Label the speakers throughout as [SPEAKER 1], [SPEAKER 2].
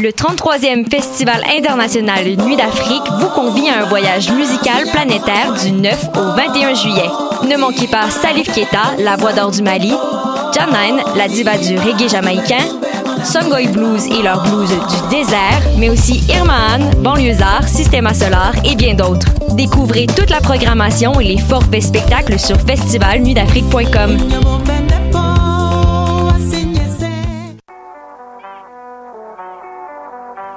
[SPEAKER 1] Le 33e Festival international Nuit d'Afrique vous convie à un voyage musical planétaire du 9 au 21 juillet. Ne manquez pas Salif Keita, la voix d'or du Mali, Janine, la diva du reggae jamaïcain, Songoy Blues et leur blues du désert, mais aussi Irmaan, Banlieusard, Systema Solar et bien d'autres. Découvrez toute la programmation et les forfaits spectacles sur festivalnuitdafrique.com.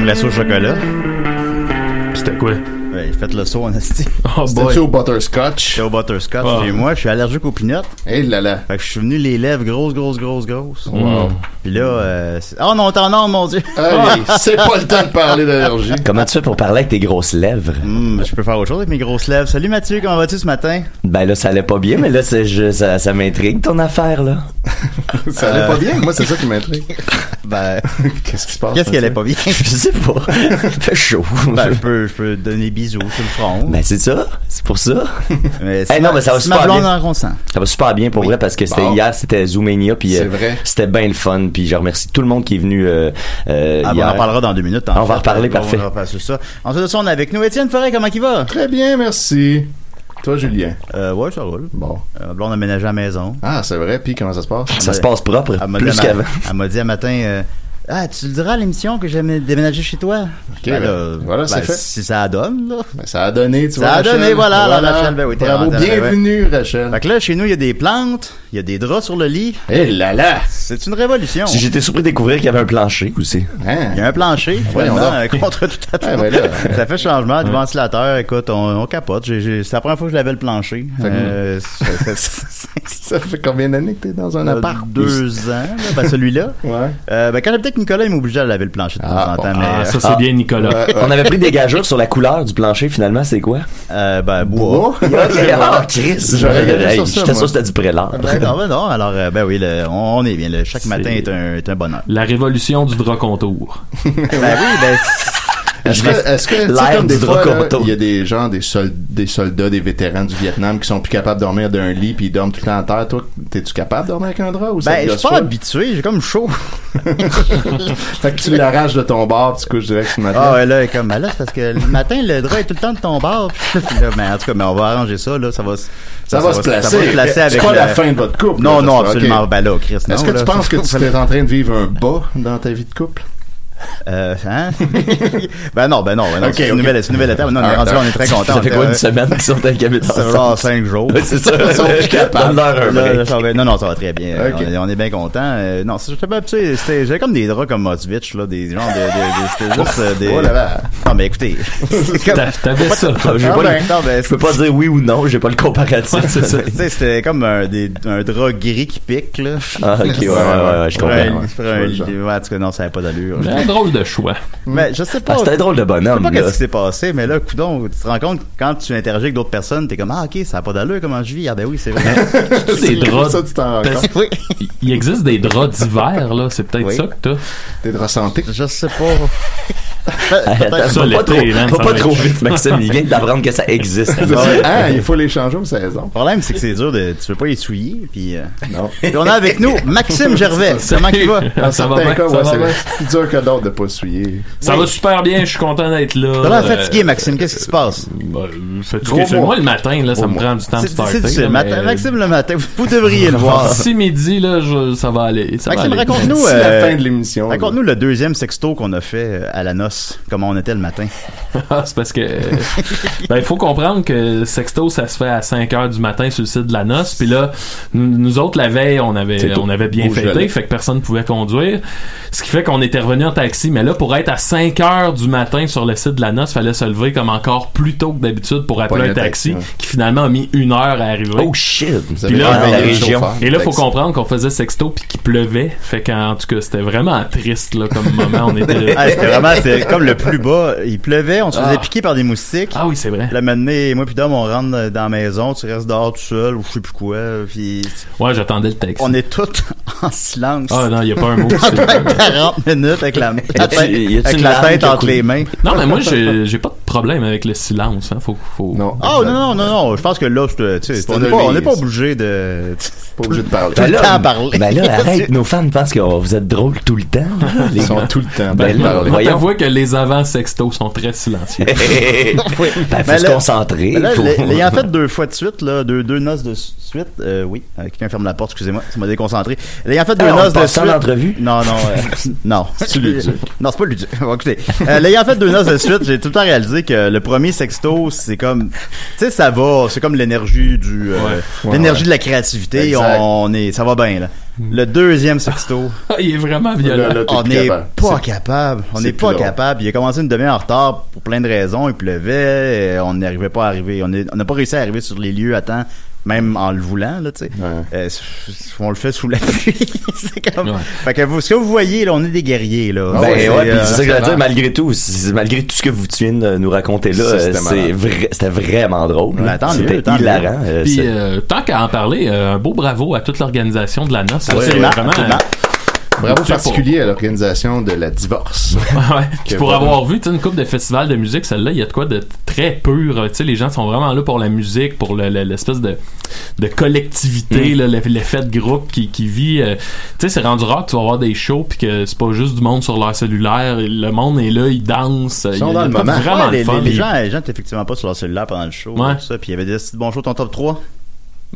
[SPEAKER 2] Une crème glacée au chocolat.
[SPEAKER 3] C'était quoi?
[SPEAKER 2] Ouais, faites le saut en esti.
[SPEAKER 3] Oh
[SPEAKER 4] au butterscotch?
[SPEAKER 2] C'était au butterscotch. Et moi, je suis allergique aux peanuts.
[SPEAKER 4] Hé là là.
[SPEAKER 2] Fait que je suis venu les lèvres grosses, grosses, grosses, grosses.
[SPEAKER 3] Wow.
[SPEAKER 2] Puis là, euh, oh non, t'en as, mon dieu.
[SPEAKER 4] Hey, c'est pas le temps de parler d'allergie.
[SPEAKER 5] Comment tu fais pour parler avec tes grosses lèvres?
[SPEAKER 2] Hum, je peux faire autre chose avec mes grosses lèvres. Salut Mathieu, comment vas-tu ce matin?
[SPEAKER 5] Ben là, ça allait pas bien, mais là, c'est je- ça, ça m'intrigue ton affaire, là.
[SPEAKER 4] Ça allait pas bien? Moi, c'est ça qui m'intrigue.
[SPEAKER 2] Ben,
[SPEAKER 4] Qu'est-ce qui se passe?
[SPEAKER 2] qu'est-ce qu'elle est pas bien?
[SPEAKER 5] Je sais pas. fait chaud.
[SPEAKER 2] Ben, je peux, je peux donner des bisous sur le front.
[SPEAKER 5] Ben, c'est ça. C'est pour ça.
[SPEAKER 2] mais
[SPEAKER 5] Hey, non, mais ça va super bien.
[SPEAKER 2] en consent.
[SPEAKER 5] Ça va super bien pour vrai parce que c'était
[SPEAKER 4] Bon.
[SPEAKER 5] hier, c'était Zoomania puis
[SPEAKER 4] C'est
[SPEAKER 5] euh,
[SPEAKER 4] vrai.
[SPEAKER 5] c'était bien le fun puis je remercie tout le monde qui est venu euh, euh,
[SPEAKER 2] Ah, bon,
[SPEAKER 5] hier.
[SPEAKER 2] on en parlera dans deux minutes. en
[SPEAKER 5] On va
[SPEAKER 2] fait.
[SPEAKER 5] reparler,
[SPEAKER 2] On
[SPEAKER 5] parfait.
[SPEAKER 2] va repasser ça. Ensuite de ça, on est avec nous. Étienne Forêt, comment il va?
[SPEAKER 4] Très bien, merci. Toi, Julien?
[SPEAKER 2] Euh, ouais, ça roule.
[SPEAKER 4] Bon.
[SPEAKER 2] Euh, blonde a ménagé à la maison.
[SPEAKER 4] Ah, c'est vrai. Puis comment ça se passe?
[SPEAKER 5] Ça se passe propre
[SPEAKER 2] Elle m'a dit,
[SPEAKER 5] plus qu'avant.
[SPEAKER 2] elle m'a dit un matin, euh, ah, tu le diras à l'émission que j'ai déménagé chez toi? Ben
[SPEAKER 4] ben,
[SPEAKER 2] là,
[SPEAKER 4] voilà, c'est
[SPEAKER 2] ben,
[SPEAKER 4] fait.
[SPEAKER 2] Si ça donne, là.
[SPEAKER 4] Ben, ça a donné, tu
[SPEAKER 2] Ça
[SPEAKER 4] vois.
[SPEAKER 2] a
[SPEAKER 4] Rachel.
[SPEAKER 2] donné, voilà, alors, Rachel, ben oui,
[SPEAKER 4] Bravo,
[SPEAKER 2] ben
[SPEAKER 4] bienvenue, Rachel.
[SPEAKER 2] Fait que là, chez nous, il y a des plantes, il y a des draps sur le lit.
[SPEAKER 4] Hé là là!
[SPEAKER 2] C'est une révolution.
[SPEAKER 5] Si J'étais surpris de découvrir qu'il y avait un plancher aussi.
[SPEAKER 4] Hein?
[SPEAKER 2] Il y a un plancher,
[SPEAKER 4] donc.
[SPEAKER 2] euh, contre.
[SPEAKER 4] Ouais, ben là.
[SPEAKER 2] ça fait changement du ventilateur. Écoute, on, on capote. J'ai- j'ai- C'est la première fois que je lavais le plancher.
[SPEAKER 4] Fait
[SPEAKER 2] Euh, ça fait-
[SPEAKER 4] Ça fait combien d'années que t'es dans un appart?
[SPEAKER 2] deux ans, là, ben celui-là.
[SPEAKER 4] Ouais.
[SPEAKER 2] Euh, ben quand j'habitais avec Nicolas, il m'obligeait à laver le plancher de temps
[SPEAKER 4] Ah,
[SPEAKER 2] en
[SPEAKER 4] bon.
[SPEAKER 2] temps. mais,
[SPEAKER 3] Ah,
[SPEAKER 2] euh,
[SPEAKER 3] ça, c'est
[SPEAKER 5] Ah.
[SPEAKER 3] bien, Nicolas.
[SPEAKER 4] Ouais, ouais.
[SPEAKER 5] On avait pris des gageures sur la couleur du plancher finalement, c'est quoi?
[SPEAKER 2] Euh, ben, bois.
[SPEAKER 4] Bois?
[SPEAKER 5] Ah, Chris.
[SPEAKER 4] J'aurais sur ça,
[SPEAKER 5] J'étais
[SPEAKER 4] moi.
[SPEAKER 5] sûr que c'était du prélat.
[SPEAKER 2] Non, ben non. Alors, euh, ben oui, le- on, est bien. le- chaque matin est un, est un bonheur.
[SPEAKER 3] La révolution du drap contour.
[SPEAKER 2] ben oui, ben.
[SPEAKER 4] Est-ce que, est-ce que, comme des fois, il y a des gens, des, des soldats, des vétérans du Vietnam qui sont plus capables de dormir d'un lit puis ils dorment tout le temps à terre. Toi, t'es-tu capable de dormir avec un drap ou
[SPEAKER 2] Ben, je suis pas habitué, j'ai comme chaud.
[SPEAKER 4] Fait que tu l'arraches de ton bord, tu couches direct le matelas.
[SPEAKER 2] Ah ouais, là, comme, ben là, parce que le matin, le drap est tout le temps de ton bord. Là, ben, en tout cas, mais on va arranger ça, là, ça va, se-
[SPEAKER 4] Ça va se placer.
[SPEAKER 2] Ça va se placer
[SPEAKER 4] C'est pas la fin de votre couple,
[SPEAKER 2] Non, non, absolument. Ben là, Chris.
[SPEAKER 4] Est-ce que tu penses que tu es en train de vivre un bas dans ta vie de couple?
[SPEAKER 2] Euh, hein? ben non, ben non, ben non.
[SPEAKER 4] Ok,
[SPEAKER 2] c'est une nouvelle, c'est une nouvelle étape. Non, on est rendu, là, on est très
[SPEAKER 5] Ça
[SPEAKER 2] content.
[SPEAKER 5] fait quoi une semaine qu'ils sont avec habitants
[SPEAKER 2] Ça genre cinq jours.
[SPEAKER 5] C'est ça.
[SPEAKER 2] Ils sont plus capables. Ça va- non, non, ça va très bien.
[SPEAKER 4] Ok.
[SPEAKER 2] On est, on est bien content. Euh, non, c'est- j'étais pas. C'était- J'avais comme des draps comme Motvich, là, des genres de, de, de- c'était juste euh, des.
[SPEAKER 4] Oh là là.
[SPEAKER 2] Non, mais écoutez.
[SPEAKER 6] T'avais ça.
[SPEAKER 5] Le- Je peux pas dire oui ou non, j'ai pas le comparatif.
[SPEAKER 6] c'est ça.
[SPEAKER 2] Tu sais, c'était comme un, des, un drap gris qui pique, là.
[SPEAKER 5] Ah, ok, ouais, ouais, ouais, je comprends. ouais.
[SPEAKER 2] en tout cas, non, ça n'avait pas d'allure.
[SPEAKER 6] Drôle de choix.
[SPEAKER 2] Mais je sais pas.
[SPEAKER 5] Ah, c'était un drôle de
[SPEAKER 2] Je sais
[SPEAKER 5] bonhomme,
[SPEAKER 2] pas qu'est-ce qui s'est passé, mais là, coudon, tu te rends compte, quand tu interagis avec d'autres personnes, t'es comme, ah, ok, ça a pas d'allure, comment je vis? Ah, ben oui, c'est vrai.
[SPEAKER 6] Des draps.
[SPEAKER 4] Ça, tu t'en rends compte.
[SPEAKER 2] oui.
[SPEAKER 6] Il existe des draps d'hiver, là. C'est peut-être
[SPEAKER 2] Oui.
[SPEAKER 6] ça que t'as.
[SPEAKER 4] T'es draps santé.
[SPEAKER 2] Je sais pas.
[SPEAKER 5] Attends, va pas trop, va pas trop vite, Maxime. Il vient d'apprendre que ça existe.
[SPEAKER 4] Ah, il faut les changer aux saisons.
[SPEAKER 2] Le problème, c'est que c'est dur de, tu veux pas les souiller, puis, euh,
[SPEAKER 4] Non.
[SPEAKER 2] puis on a avec nous Maxime Gervais. Comment il va?
[SPEAKER 6] Ah, ça va
[SPEAKER 4] Certains cas,
[SPEAKER 6] ça
[SPEAKER 4] ouais,
[SPEAKER 6] va
[SPEAKER 4] c'est plus dur que d'autres de pas souiller.
[SPEAKER 6] Ça va super bien, je suis content d'être là.
[SPEAKER 2] T'as l'air
[SPEAKER 6] Euh,
[SPEAKER 2] fatigué, Maxime, qu'est-ce qui se passe?
[SPEAKER 6] bah, euh, fatigué. C'est
[SPEAKER 4] mois.
[SPEAKER 6] moi le matin, là, ça me prend du temps de starter.
[SPEAKER 2] Maxime le matin, vous, devriez le voir.
[SPEAKER 6] Si midi, là, ça va aller.
[SPEAKER 2] Maxime, raconte-nous, euh,
[SPEAKER 4] la fin de l'émission.
[SPEAKER 2] raconte-nous le deuxième sexto qu'on a fait euh, à la noce, comment on était le matin.
[SPEAKER 6] Ah, c'est parce que ben il faut comprendre que sexto ça se fait à 5 heures du matin sur le site de la noce puis là nous, nous autres la veille on avait on avait bien fêté
[SPEAKER 4] gelé.
[SPEAKER 6] fait que personne pouvait conduire ce qui fait qu'on était revenu en taxi mais là pour être à 5 heures du matin sur le site de la noce fallait se lever comme encore plus tôt que d'habitude pour appeler un taxi
[SPEAKER 4] taxi, ouais.
[SPEAKER 6] qui finalement a mis une heure à arriver
[SPEAKER 5] Oh shit.
[SPEAKER 6] Puis là,
[SPEAKER 5] la région.
[SPEAKER 6] et là, faut comprendre qu'on faisait sexto puis qu'il pleuvait. Fait qu'en tout cas, c'était vraiment triste, là, comme moment. On était.
[SPEAKER 2] Ah, c'était vraiment, comme le plus bas. Il pleuvait, on se faisait
[SPEAKER 6] Ah.
[SPEAKER 2] piquer par des moustiques.
[SPEAKER 6] Ah oui, c'est vrai.
[SPEAKER 2] La matinée, moi puis Dom, on rentre dans la maison, tu restes dehors tout seul, ou je sais plus quoi, puis
[SPEAKER 6] Ouais, j'attendais le texte.
[SPEAKER 2] on est tous en silence.
[SPEAKER 6] Ah non, il y a pas un mot. c'est-
[SPEAKER 2] Pendant 40 minutes avec la, la
[SPEAKER 5] Y a-tu-
[SPEAKER 2] tête,
[SPEAKER 5] y
[SPEAKER 2] avec
[SPEAKER 5] une
[SPEAKER 2] la
[SPEAKER 5] larme
[SPEAKER 2] tête
[SPEAKER 5] qui a
[SPEAKER 2] entre
[SPEAKER 5] coulé?
[SPEAKER 2] les mains.
[SPEAKER 6] Non, mais moi, j'ai j'ai pas de problème avec le silence. Hein. Faut, faut...
[SPEAKER 4] Non.
[SPEAKER 2] Oh non, non, non, non, je pense que là, c'est- tu sais,
[SPEAKER 4] C'est
[SPEAKER 2] on n'est pas, on n'est pas obligé de...
[SPEAKER 4] Pas obligé de parler.
[SPEAKER 2] Tout le temps à parler.
[SPEAKER 5] Ben là, arrête, nos fans pensent que oh, vous êtes drôles tout le temps. les
[SPEAKER 4] Ils sont tout le temps.
[SPEAKER 5] Ben là, Voyons.
[SPEAKER 6] t'avoues que les avant sexto sont très silencieux.
[SPEAKER 5] ben, faut
[SPEAKER 2] Ben
[SPEAKER 5] se concentrer.
[SPEAKER 2] L'ay- l'ayant fait deux fois de suite, là, deux, deux noces de suite, euh, oui, euh, quelqu'un ferme la porte, excusez-moi, ça m'a déconcentré. L'ayant fait deux
[SPEAKER 5] Ah, on
[SPEAKER 2] noces de suite. Non, non, euh, non. C'est ludique. Non, c'est pas ludique. Bon, écoutez, l'ayant fait deux noces de suite, j'ai tout le temps réalisé que le premier sexto, c'est comme, tu sais, ça va, c'est comme l'énergie du,
[SPEAKER 4] Ouais,
[SPEAKER 2] l'énergie
[SPEAKER 4] ouais.
[SPEAKER 2] de la créativité. On est, ça va bien, là. Le deuxième sexto,
[SPEAKER 6] Ah, il est vraiment violent.
[SPEAKER 4] là,
[SPEAKER 2] on n'est pas capable. On n'est pas capable. Il a commencé une demi-heure en retard pour plein de raisons. Il pleuvait. On n'arrivait pas à arriver. On n'a pas réussi à arriver sur les lieux à temps, même en le voulant, là, tu sais.
[SPEAKER 4] Ouais.
[SPEAKER 2] Euh, on le fait sous la pluie. c'est comme.
[SPEAKER 6] Ouais.
[SPEAKER 2] Fait que vous, ce que vous voyez, là, on est des guerriers, là.
[SPEAKER 5] Ben
[SPEAKER 4] Ah
[SPEAKER 5] ouais,
[SPEAKER 2] euh,
[SPEAKER 5] c'est ça que j'allais dire, malgré tout, malgré tout ce que vous viens de nous raconter là, euh,
[SPEAKER 4] c'était
[SPEAKER 5] c'est
[SPEAKER 4] malade.
[SPEAKER 5] vrai, c'était vraiment drôle. C'était hilarant.
[SPEAKER 6] Puis, euh, tant qu'à en parler, euh, un beau bravo à toute l'organisation de la noce. Vraiment.
[SPEAKER 2] absolument.
[SPEAKER 4] Bravo particulier à l'organisation de la divorce.
[SPEAKER 6] Ouais. Puis pour
[SPEAKER 4] vraiment.
[SPEAKER 6] avoir vu tu sais, une coupe de festivals de musique, celle-là, il y a de quoi de très pur. euh, Tu sais, les gens sont vraiment là pour la musique, pour le- le- l'espèce de, de collectivité, là, le- l'effet de groupe qui, qui vit. euh, tu sais, c'est rendu rare que tu vas avoir des shows puis que c'est pas juste du monde sur leur cellulaire. Le monde est là, ils dansent.
[SPEAKER 4] Ils sont
[SPEAKER 6] il
[SPEAKER 4] dans le moment.
[SPEAKER 6] Vraiment
[SPEAKER 2] Ouais, les,
[SPEAKER 6] le fun.
[SPEAKER 2] les- les gens, les gens étaient effectivement pas sur leur cellulaire pendant le show.
[SPEAKER 6] Ouais.
[SPEAKER 2] tout ça, puis il y avait des petits bons shows. Ton top 3?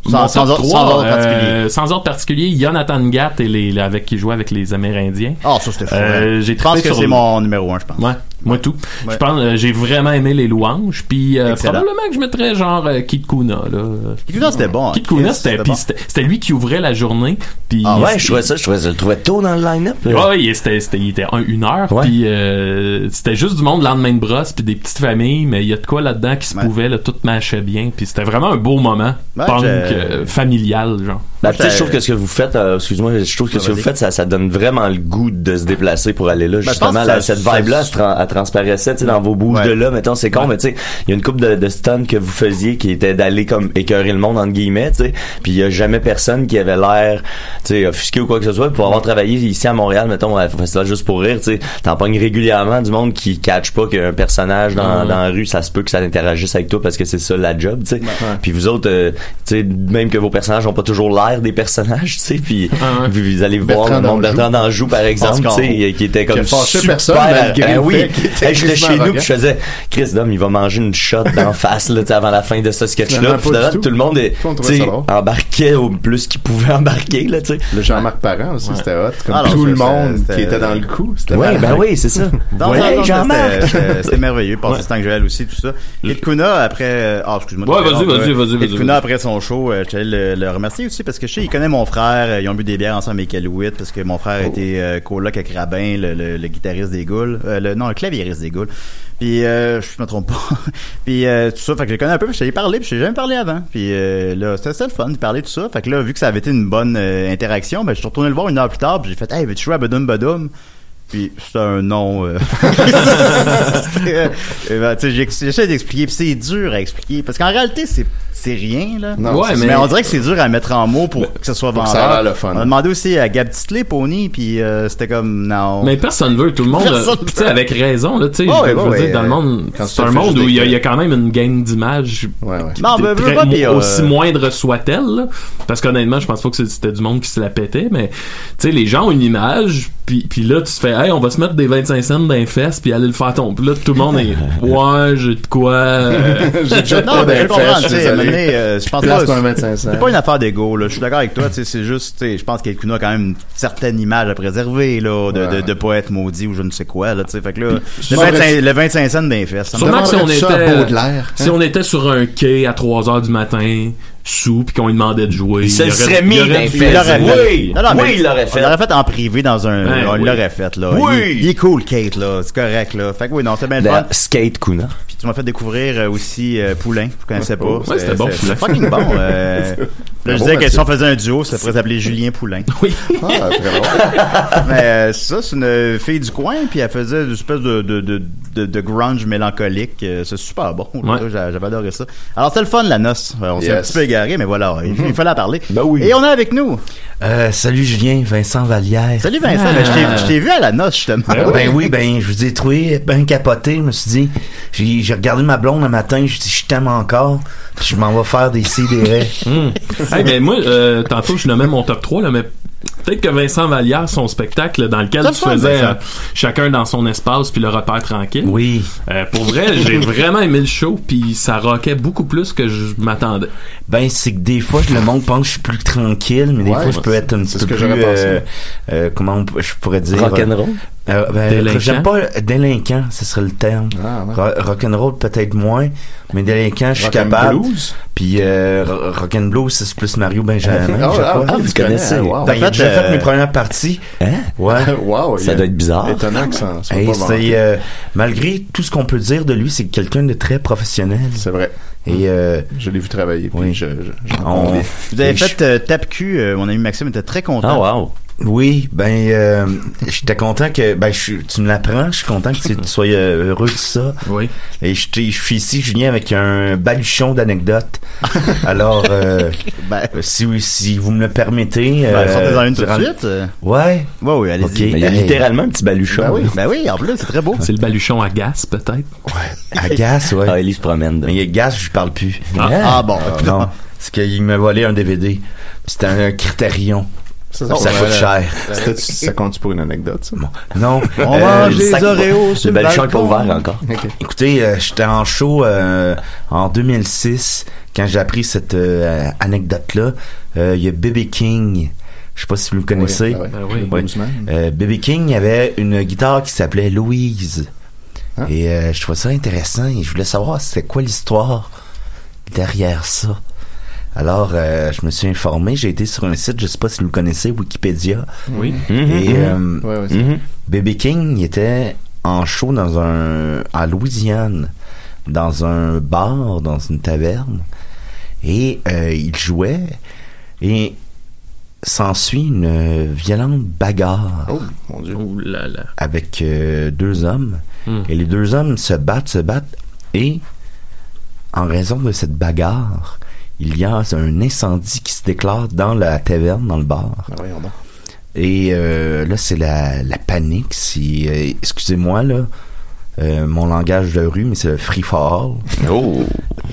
[SPEAKER 2] Sans, sans,
[SPEAKER 6] top
[SPEAKER 2] ordre-
[SPEAKER 6] trois,
[SPEAKER 2] sans ordre
[SPEAKER 6] euh,
[SPEAKER 2] particulier.
[SPEAKER 6] sans ordre particulier, Jonathan Gatt et les, les- avec qui jouait avec les Amérindiens.
[SPEAKER 2] Ah, ça, c'était fou.
[SPEAKER 6] Euh, j'ai
[SPEAKER 2] Je pense que c'est mon numéro 1, je pense.
[SPEAKER 6] Ouais, moi tout.
[SPEAKER 2] Ouais.
[SPEAKER 6] Je pense, euh, j'ai vraiment aimé les louanges, puis euh, probablement que je mettrais genre euh, Kid Kuna là.
[SPEAKER 2] Kid Kuna, c'était bon.
[SPEAKER 6] Kid Kuna,
[SPEAKER 2] Chris,
[SPEAKER 6] c'était
[SPEAKER 2] bon.
[SPEAKER 6] c'était lui qui ouvrait la journée, puis
[SPEAKER 5] Ah ouais, je trouvais ça, je trouvais ça, je le trouvais tôt dans le line-up.
[SPEAKER 6] Ouais, ouais, c'était, c'était, il était un- une heure,
[SPEAKER 5] Ouais.
[SPEAKER 6] puis euh, c'était juste du monde lendemain de brosse, puis des petites familles, mais il y a de quoi là-dedans qui se
[SPEAKER 2] Ouais.
[SPEAKER 6] pouvait, là, tout marchait bien, puis c'était vraiment un beau moment,
[SPEAKER 2] Ouais,
[SPEAKER 6] punk, euh, familial, genre.
[SPEAKER 5] Ben, je trouve que ce que vous faites, euh, excuse-moi, je trouve que ce que vous faites, ça, ça donne vraiment le goût de se déplacer pour aller là.
[SPEAKER 2] Ben,
[SPEAKER 5] Justement,
[SPEAKER 2] pense que
[SPEAKER 5] là, transparaissait, tu sais, dans vos bouges
[SPEAKER 2] Ouais.
[SPEAKER 5] de là, mettons, c'est con,
[SPEAKER 2] Ouais.
[SPEAKER 5] mais tu sais, il y a une couple de, de stunts que vous faisiez qui était d'aller comme écœurer le monde, entre guillemets, tu sais, puis il y a jamais personne qui avait l'air, tu sais, offusqué ou quoi que ce soit, pour avoir travaillé ici à Montréal, mettons, à Festival Juste pour rire, tu sais, t'en pognes régulièrement du monde qui catch pas qu'un personnage dans, dans la rue, ça se peut que ça interagisse avec toi parce que c'est ça la job, tu sais. Puis vous autres, euh, tu sais, même que vos personnages ont pas toujours l'air des personnages, tu sais, puis
[SPEAKER 6] Ah,
[SPEAKER 5] vous, vous allez voir
[SPEAKER 4] Bertrand
[SPEAKER 5] le monde. Bertrand d'Anjou, par exemple, tu sais, qui était comme super,
[SPEAKER 4] personne, malgré
[SPEAKER 5] euh,
[SPEAKER 4] le
[SPEAKER 5] oui.
[SPEAKER 4] était
[SPEAKER 5] Hey, j'étais chez nous, puis je faisais, Chris Dom, il va manger une shot d'en face, là, tu sais, avant la fin de ce sketch-là.
[SPEAKER 4] Tout.
[SPEAKER 5] tout le monde est, embarquait au plus qu'il pouvait embarquer, là, tu sais.
[SPEAKER 4] Le Jean-Marc Parent aussi, c'était hot. Comme
[SPEAKER 2] Ah non,
[SPEAKER 4] tout le monde qui était dans le coup. Malade.
[SPEAKER 5] ben oui, c'est ça. Jean-Marc.
[SPEAKER 2] c'était- merveilleux. Passer ce temps que Joël aussi, tout ça. Kid Kuna, après, euh, ah, excuse-moi.
[SPEAKER 6] Ouais, vas-y, vas-y, vas-y,
[SPEAKER 2] Kid
[SPEAKER 6] vas-y,
[SPEAKER 2] Kuna, après son show, euh, je le, le remercier aussi parce que je sais, il connaît mon frère. euh, Ils ont bu des bières ensemble avec Elouit parce que mon frère était euh, coloc avec Rabin, le, guitariste des Goules. Euh, le, non, le claviériste des Goules. Puis, euh, je me trompe pas. puis, euh, tout ça, fait que je connais un peu, puis je t'ai parlé, puis je t'ai jamais parlé avant. Puis, euh, là, c'était le fun de parler de tout ça. Fait que là, vu que ça avait été une bonne euh, interaction, ben, je suis retourné le voir une heure plus tard, puis j'ai fait, hey, veux-tu jouer à Badum Badum? Puis c'était un nom. Euh... Ben, j'essaie d'expliquer, puis c'est dur à expliquer parce qu'en réalité c'est c'est rien là.
[SPEAKER 4] Non,
[SPEAKER 6] Ouais,
[SPEAKER 4] c'est-
[SPEAKER 2] mais... on dirait que c'est dur à mettre en mots pour que ce soit
[SPEAKER 4] ça
[SPEAKER 2] vendeur.
[SPEAKER 4] a l'air le fun.
[SPEAKER 2] On a demandé aussi à Gab Titley, Pony, puis euh, c'était comme non.
[SPEAKER 6] Mais personne veut, tout le monde, euh, tu sais, avec raison, là, tu sais,
[SPEAKER 2] Ouais,
[SPEAKER 6] je,
[SPEAKER 2] ouais,
[SPEAKER 6] je veux
[SPEAKER 2] ouais,
[SPEAKER 6] dire, dans le
[SPEAKER 2] euh,
[SPEAKER 6] monde,
[SPEAKER 4] quand
[SPEAKER 6] c'est un monde où il y, a- y quand même une game d'images
[SPEAKER 4] Ouais, ouais.
[SPEAKER 2] non, ben,
[SPEAKER 6] très-
[SPEAKER 2] pas, puis, euh,
[SPEAKER 6] aussi moindre soit-elle, là. parce qu'honnêtement, je pense pas que c'était du monde qui se la pétait, mais tu sais, les gens ont une image, puis, puis là, tu te fais, hey, on va se mettre des 25 cents dans les fesses, puis aller le faire tomber. Puis là, tout le monde est, ouais, j'ai de quoi. euh,
[SPEAKER 4] J'ai déjà
[SPEAKER 2] je
[SPEAKER 4] d'un
[SPEAKER 2] donné, euh, je pense
[SPEAKER 4] Place
[SPEAKER 2] pas.
[SPEAKER 4] pour un 25 cents.
[SPEAKER 2] C'est pas une affaire d'ego, là. Je suis d'accord avec toi, c'est juste, je pense qu'Elkuna a quand même une certaine image à préserver, là, de,
[SPEAKER 4] Ouais.
[SPEAKER 2] de, de pas être maudit ou je ne sais quoi, là, tu sais. Fait que là, le
[SPEAKER 4] Sûrement
[SPEAKER 2] 25, le 25 cents d'un fest. ça me
[SPEAKER 6] Sûrement que si on
[SPEAKER 4] ça
[SPEAKER 6] était, si
[SPEAKER 4] hein?
[SPEAKER 6] on était sur un quai à 3 heures du matin, sous, puis qu'on lui demandait de jouer,
[SPEAKER 5] Il
[SPEAKER 6] aurait-
[SPEAKER 5] le serait mis
[SPEAKER 6] il.
[SPEAKER 2] Il fait.
[SPEAKER 5] Oui.
[SPEAKER 2] Non, non, mais
[SPEAKER 5] Oui, il l'aurait fait.
[SPEAKER 2] On l'aurait fait en privé dans un.
[SPEAKER 6] Ben,
[SPEAKER 2] on
[SPEAKER 6] oui.
[SPEAKER 2] l'aurait fait, là.
[SPEAKER 5] Oui.
[SPEAKER 2] Il, il est cool, Kate, là. C'est correct, là. Fait que oui, non, c'est bien le fun.
[SPEAKER 5] Le skate Kuna.
[SPEAKER 2] Tu m'as fait découvrir euh, aussi euh, Poulain. Je connaissais pas.
[SPEAKER 6] Ouais, c'était bon.
[SPEAKER 2] C'est fucking bon. euh. Là, je
[SPEAKER 4] bon,
[SPEAKER 2] disais que si on faisait un duo, ça pourrait s'appeler Julien Poulain.
[SPEAKER 6] Oui.
[SPEAKER 4] Ah.
[SPEAKER 2] Mais euh, c'est ça, c'est une fille du coin, puis elle faisait une espèce de, de, de, de, de grunge mélancolique. C'est super bon.
[SPEAKER 6] Ouais.
[SPEAKER 2] J'avais adoré ça. Alors, c'était le fun, la noce. On s'est un petit peu égaré, mais voilà, il, il fallait en parler.
[SPEAKER 5] Ben oui.
[SPEAKER 2] Et on est avec nous.
[SPEAKER 7] Euh, salut Julien, Vincent Vallière.
[SPEAKER 2] Salut Vincent, ben, je t'ai- je t'ai vu à la noce, justement.
[SPEAKER 7] Ben oui, ben je vous ai trouvé ben capoté. Je me suis dit, j'ai j'ai regardé ma blonde un matin, je dit je t'aime encore. Je m'en vais faire des CDR.
[SPEAKER 6] Hey, mais moi, euh, tantôt, je nommais mon top 3, là, mais peut-être que Vincent Vallière, son spectacle dans lequel tu faisais euh, chacun dans son espace puis le repère tranquille.
[SPEAKER 7] Oui.
[SPEAKER 6] Euh, pour vrai, j'ai vraiment aimé le show puis ça rockait beaucoup plus que je m'attendais.
[SPEAKER 7] Ben c'est que des fois le monde pense que je suis plus tranquille, mais des
[SPEAKER 4] Ouais,
[SPEAKER 7] fois je peux être un petit peu plus euh, euh, comment on je pourrais dire
[SPEAKER 5] Rock'n'roll.
[SPEAKER 7] Euh, ben,
[SPEAKER 6] Délinquant?
[SPEAKER 7] j'aime pas délinquant, ce serait le terme.
[SPEAKER 4] Ah, ouais.
[SPEAKER 7] Ro- Rock'n'roll peut-être moins, mais délinquant je suis
[SPEAKER 4] Rock and
[SPEAKER 7] capable.
[SPEAKER 4] blues?
[SPEAKER 7] Puis euh, ro- rock'n'blow c'est plus Mario Benjamin.
[SPEAKER 4] Ah,
[SPEAKER 7] je
[SPEAKER 4] ah,
[SPEAKER 7] crois.
[SPEAKER 5] Ah, vous connaissez.
[SPEAKER 4] wow.
[SPEAKER 7] Ben, il a
[SPEAKER 2] fait, euh,
[SPEAKER 7] fait mes premières parties.
[SPEAKER 5] Hein?
[SPEAKER 7] Ouais.
[SPEAKER 4] wow,
[SPEAKER 5] Ça doit être bizarre.
[SPEAKER 4] Étonnant que ça soit
[SPEAKER 7] Hey,
[SPEAKER 4] pas
[SPEAKER 7] c'est, euh, malgré tout ce qu'on peut dire de lui, c'est quelqu'un de très professionnel.
[SPEAKER 4] C'est vrai.
[SPEAKER 7] Et euh,
[SPEAKER 4] Je l'ai vu travailler, puis
[SPEAKER 7] Oui.
[SPEAKER 4] je, je, j'en
[SPEAKER 7] on-
[SPEAKER 4] conviens.
[SPEAKER 2] Vous avez fait euh, tape cul, euh, mon ami Maxime était très content.
[SPEAKER 5] Ah, wow.
[SPEAKER 7] Oui, ben euh, j'étais content que ben je, suis- tu me l'apprends, je suis content que tu, tu sois euh, heureux de ça.
[SPEAKER 6] Oui.
[SPEAKER 7] Et je, suis ici Julien avec un baluchon d'anecdotes. Alors euh,
[SPEAKER 2] Ben,
[SPEAKER 7] si si vous me le permettez,
[SPEAKER 2] ben,
[SPEAKER 7] euh,
[SPEAKER 2] sortez-en une tout de suite.
[SPEAKER 7] Ouais.
[SPEAKER 2] Ouais, oui, allez-y.
[SPEAKER 7] Ok.
[SPEAKER 5] Mais il y a littéralement un petit baluchon.
[SPEAKER 2] Ben oui, ben oui, en plus, c'est très beau.
[SPEAKER 6] C'est le baluchon à gaz, peut-être.
[SPEAKER 7] Agace, ouais.
[SPEAKER 5] Ah, Ellie se promène.
[SPEAKER 7] Mais il y a Gas, je parle plus.
[SPEAKER 2] Ah, bon.
[SPEAKER 7] non, c'est qu'il m'a volé un DVD. C'était un critérion.
[SPEAKER 4] Ça,
[SPEAKER 7] Ça,
[SPEAKER 4] ça,
[SPEAKER 7] coûte cher.
[SPEAKER 4] Ça compte pour une anecdote, ça?
[SPEAKER 7] Non.
[SPEAKER 2] On
[SPEAKER 7] Euh,
[SPEAKER 2] mange
[SPEAKER 7] le
[SPEAKER 2] des
[SPEAKER 7] sac-
[SPEAKER 2] Oreos sur
[SPEAKER 5] Le
[SPEAKER 2] le
[SPEAKER 5] pas
[SPEAKER 2] balcon.
[SPEAKER 5] ouvert encore.
[SPEAKER 7] Écoutez, euh, j'étais en show euh, en 2006 quand j'ai appris cette euh, anecdote-là. Euh, Il y a Baby King. Je sais pas si vous le connaissez.
[SPEAKER 4] Oui, ah.
[SPEAKER 6] Ben oui.
[SPEAKER 4] Le
[SPEAKER 7] Ouais.
[SPEAKER 4] bluesman.
[SPEAKER 7] Euh, Baby King avait une guitare qui s'appelait Louise.
[SPEAKER 4] Ah.
[SPEAKER 7] Et euh, je trouvais ça intéressant et je voulais savoir c'était quoi l'histoire derrière ça. Alors, euh, je me suis informé, j'ai été sur un site, je sais pas si vous le connaissez, Wikipédia.
[SPEAKER 6] Oui.
[SPEAKER 5] Mhm,
[SPEAKER 7] Et
[SPEAKER 5] mhm.
[SPEAKER 7] euh,
[SPEAKER 4] Ouais, ouais, c'est-
[SPEAKER 5] Mhm.
[SPEAKER 7] Baby King il était en show dans un à Louisiane dans un bar dans une taverne et euh, il jouait et s'ensuit une violente bagarre
[SPEAKER 4] Oh, mon Dieu.
[SPEAKER 6] Ouh là là.
[SPEAKER 7] avec euh, deux hommes.
[SPEAKER 6] Hmm.
[SPEAKER 7] Et les deux hommes se battent, se battent. Et en raison de cette bagarre, il y a un incendie qui se déclare dans la taverne, dans le bar.
[SPEAKER 4] Ben, donc.
[SPEAKER 7] Et euh, là, c'est la, la panique. C'est, euh, excusez-moi là, euh, mon langage de rue, mais c'est le free for all.
[SPEAKER 5] Oh!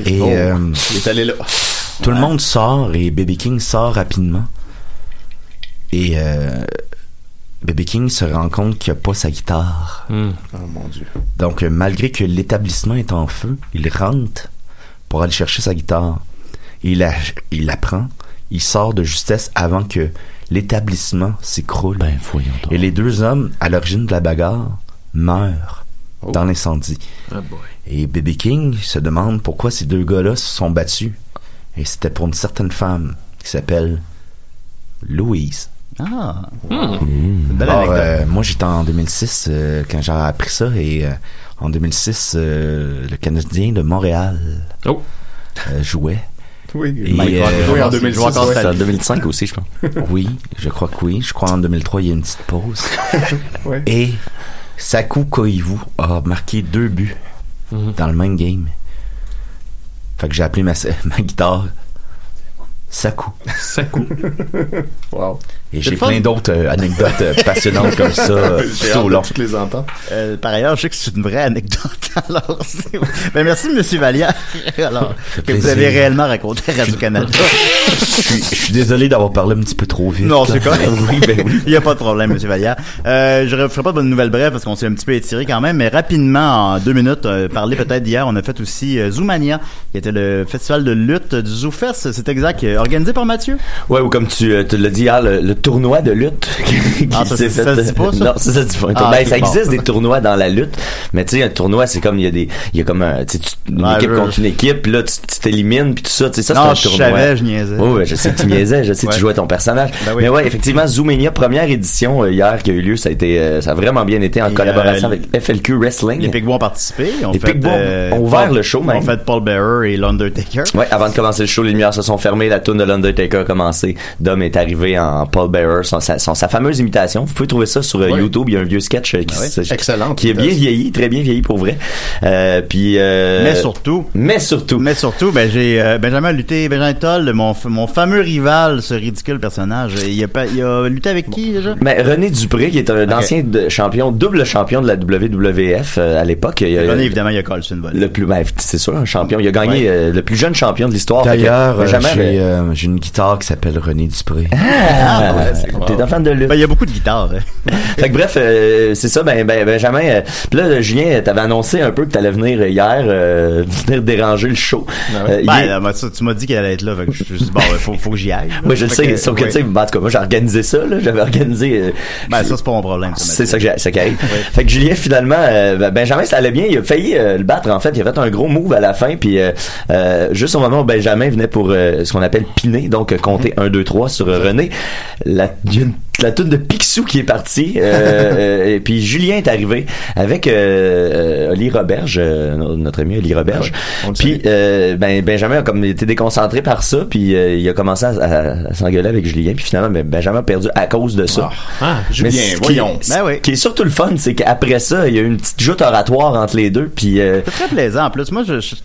[SPEAKER 7] Et
[SPEAKER 4] Oh,
[SPEAKER 7] euh,
[SPEAKER 4] il est allé là.
[SPEAKER 7] tout le monde sort et Baby King sort rapidement. Et euh, Baby King se rend compte qu'il n'a pas sa guitare.
[SPEAKER 6] Hmm.
[SPEAKER 4] Oh, mon Dieu.
[SPEAKER 7] Donc, malgré que l'établissement est en feu, il rentre pour aller chercher sa guitare. Il la, il la prend, il sort de justesse avant que l'établissement s'écroule.
[SPEAKER 5] Ben, voyons donc.
[SPEAKER 7] Et les deux hommes, à l'origine de la bagarre, meurent
[SPEAKER 4] Oh.
[SPEAKER 7] dans l'incendie.
[SPEAKER 6] Boy.
[SPEAKER 7] Et Baby King se demande pourquoi ces deux gars-là se sont battus. Et c'était pour une certaine femme qui s'appelle Louise.
[SPEAKER 2] Ah.
[SPEAKER 6] Hmm.
[SPEAKER 2] Belle
[SPEAKER 7] Alors, euh, moi, j'étais en 2006 euh, quand j'ai appris ça. Et euh, en 2006, euh, le Canadien de Montréal
[SPEAKER 6] Oh.
[SPEAKER 7] euh, jouait.
[SPEAKER 4] Oui,
[SPEAKER 7] Et, euh,
[SPEAKER 4] Rock a joué en 2006.
[SPEAKER 2] joue encore
[SPEAKER 4] ouais.
[SPEAKER 5] C'est en 2005 aussi, je pense.
[SPEAKER 7] Oui, je crois que oui. Je crois en 2003, il y a une petite pause.
[SPEAKER 4] Ouais.
[SPEAKER 7] Et Saku Koivu a marqué deux buts
[SPEAKER 6] Mhm.
[SPEAKER 7] dans le même game. Fait que j'ai appelé ma, ma guitare Saku.
[SPEAKER 6] Saku.
[SPEAKER 4] Wow.
[SPEAKER 7] Et j'ai plein d'autres euh, anecdotes euh, passionnantes comme ça euh, tout au long.
[SPEAKER 4] toutes les entendre.
[SPEAKER 2] Euh, par ailleurs, je sais que c'est une vraie anecdote. Alors, c'est- ben, merci, Monsieur Vallière. Alors, que vous avez réellement raconté à Radio-Canada.
[SPEAKER 7] Je suis- je suis désolé d'avoir parlé un petit peu trop vite.
[SPEAKER 2] Non, c'est correct.
[SPEAKER 7] oui, ben oui.
[SPEAKER 2] Il n'y a pas de problème, Monsieur. Euh, je ne ferai pas de bonnes nouvelles brèves parce qu'on s'est un petit peu étiré quand même, mais rapidement, en deux minutes, euh, parler peut-être d'hier, on a fait aussi euh, Zoomania, qui était le festival de lutte du ZooFest, c'est exact, organisé par Mathieu?
[SPEAKER 5] Ouais, ou comme tu, euh, tu l'as dit hier, le, le tournoi de lutte qui
[SPEAKER 2] Ah, ça,
[SPEAKER 5] s'est
[SPEAKER 2] ça, ça se dit pas, ça?
[SPEAKER 5] Non, ça, ça dit pas.
[SPEAKER 2] Ah,
[SPEAKER 5] ben, ça existe
[SPEAKER 2] bon.
[SPEAKER 5] des tournois dans la lutte, mais tu sais, un tournoi, c'est comme, il y a des, il y a comme un, tu une
[SPEAKER 2] Ouais,
[SPEAKER 5] équipe
[SPEAKER 2] je-
[SPEAKER 5] contre une équipe, puis là, tu tu t'élimines, puis tout ça, tu sais, ça,
[SPEAKER 2] non,
[SPEAKER 5] c'est un
[SPEAKER 2] je
[SPEAKER 5] tournoi.
[SPEAKER 2] savais, je niaisais.
[SPEAKER 5] Oh, ouais, je sais que tu niaisais, je sais que
[SPEAKER 2] Ouais.
[SPEAKER 5] tu jouais ton personnage.
[SPEAKER 2] Ben oui.
[SPEAKER 5] Mais ouais, effectivement, Zoomania, première édition euh, hier qui a eu lieu, ça a été, euh, ça a vraiment bien été en
[SPEAKER 2] Et,
[SPEAKER 5] collaboration
[SPEAKER 2] euh,
[SPEAKER 5] avec FLQ Wrestling.
[SPEAKER 2] Les Pigbois ont participé. Ont
[SPEAKER 5] Les
[SPEAKER 2] fait, euh,
[SPEAKER 5] ont ouvert le show,
[SPEAKER 2] Ils
[SPEAKER 5] même.
[SPEAKER 2] ont fait Paul Bearer et l'Undertaker.
[SPEAKER 5] Ouais, avant de commencer le show, les lumières se sont fermées, la tune de l'Undertaker a commencé. Dom est arrivé en Paul Bearer, son, sa, son- sa fameuse imitation. Vous pouvez trouver ça sur euh. YouTube, il y a un vieux sketch euh, qui,
[SPEAKER 2] Ah
[SPEAKER 5] qui est bien vieilli, très bien vieilli pour vrai. Euh, puis euh,
[SPEAKER 2] Mais surtout,
[SPEAKER 5] mais surtout,
[SPEAKER 2] Mais surtout, ben j'ai euh, Benjamin lutté, Benjamin Toll, mon, mon fameux rival, ce ridicule personnage. Il a, pas, il a lutté avec qui déjà?
[SPEAKER 5] Mais René Dupré, qui est un ancien de- champion, double champion de la WWF euh, à l'époque.
[SPEAKER 2] René, évidemment, il a Volley.
[SPEAKER 5] le plus, ben, c'est sûr, un champion. Il a gagné
[SPEAKER 2] Ouais.
[SPEAKER 5] euh, le plus jeune champion de l'histoire.
[SPEAKER 7] D'ailleurs,
[SPEAKER 5] Benjamin
[SPEAKER 7] j'ai euh, une guitare qui s'appelle René Dupré.
[SPEAKER 5] Ah,
[SPEAKER 2] ouais, c'est
[SPEAKER 5] T'es un fan de lutte.
[SPEAKER 2] Ben, il y a beaucoup de guitares. hein.
[SPEAKER 5] Fait que bref, euh, c'est ça, ben, ben Benjamin. Euh, Puis là, Julien, t'avais annoncé un peu que t'allais venir hier, euh, venir déranger le show. Euh,
[SPEAKER 2] Ben, ça, tu m'as dit qu'elle allait être là. Fait que je suis dit, bon, faut, faut que j'y aille.
[SPEAKER 5] moi, je le sais,
[SPEAKER 2] que,
[SPEAKER 5] sauf que,
[SPEAKER 2] ouais.
[SPEAKER 5] tu sais, ben, en tout cas, moi, j'ai organisé ça, là. J'avais organisé. euh,
[SPEAKER 2] Ben, ça, c'est pas mon problème. ça,
[SPEAKER 5] c'est ça, que j'ai- ça qui arrive. Fait que Julien, finalement, euh, ben, Benjamin, ça allait bien. Il a failli euh, le battre, en fait. Il a fait un gros move à la fin. Puis, euh, euh, juste au moment où Benjamin venait pour euh, ce qu'on appelle piner, donc euh, compter 1, 2, 3 sur euh, René, la, la toune de Picsou qui est partie. euh, euh, et puis, Julien est arrivé avec euh, euh, Oli Roberge, notre ami Oli Roberge. puis, euh, ben, Benjamin a comme été déconcentré par ça. Puis, il a commencé à, à- à s'engueuler avec Julien. Puis, finalement, ben, Benjamin a perdu à cause de ça.
[SPEAKER 6] Ah,
[SPEAKER 5] Mais
[SPEAKER 4] Julien, voyons.
[SPEAKER 2] Ben oui.
[SPEAKER 5] qui est surtout le fun, c'est qu'après ça, il y a eu une petite joute oratoire entre les deux. Puis,
[SPEAKER 2] C'est très plaisant. En plus, moi, je, je,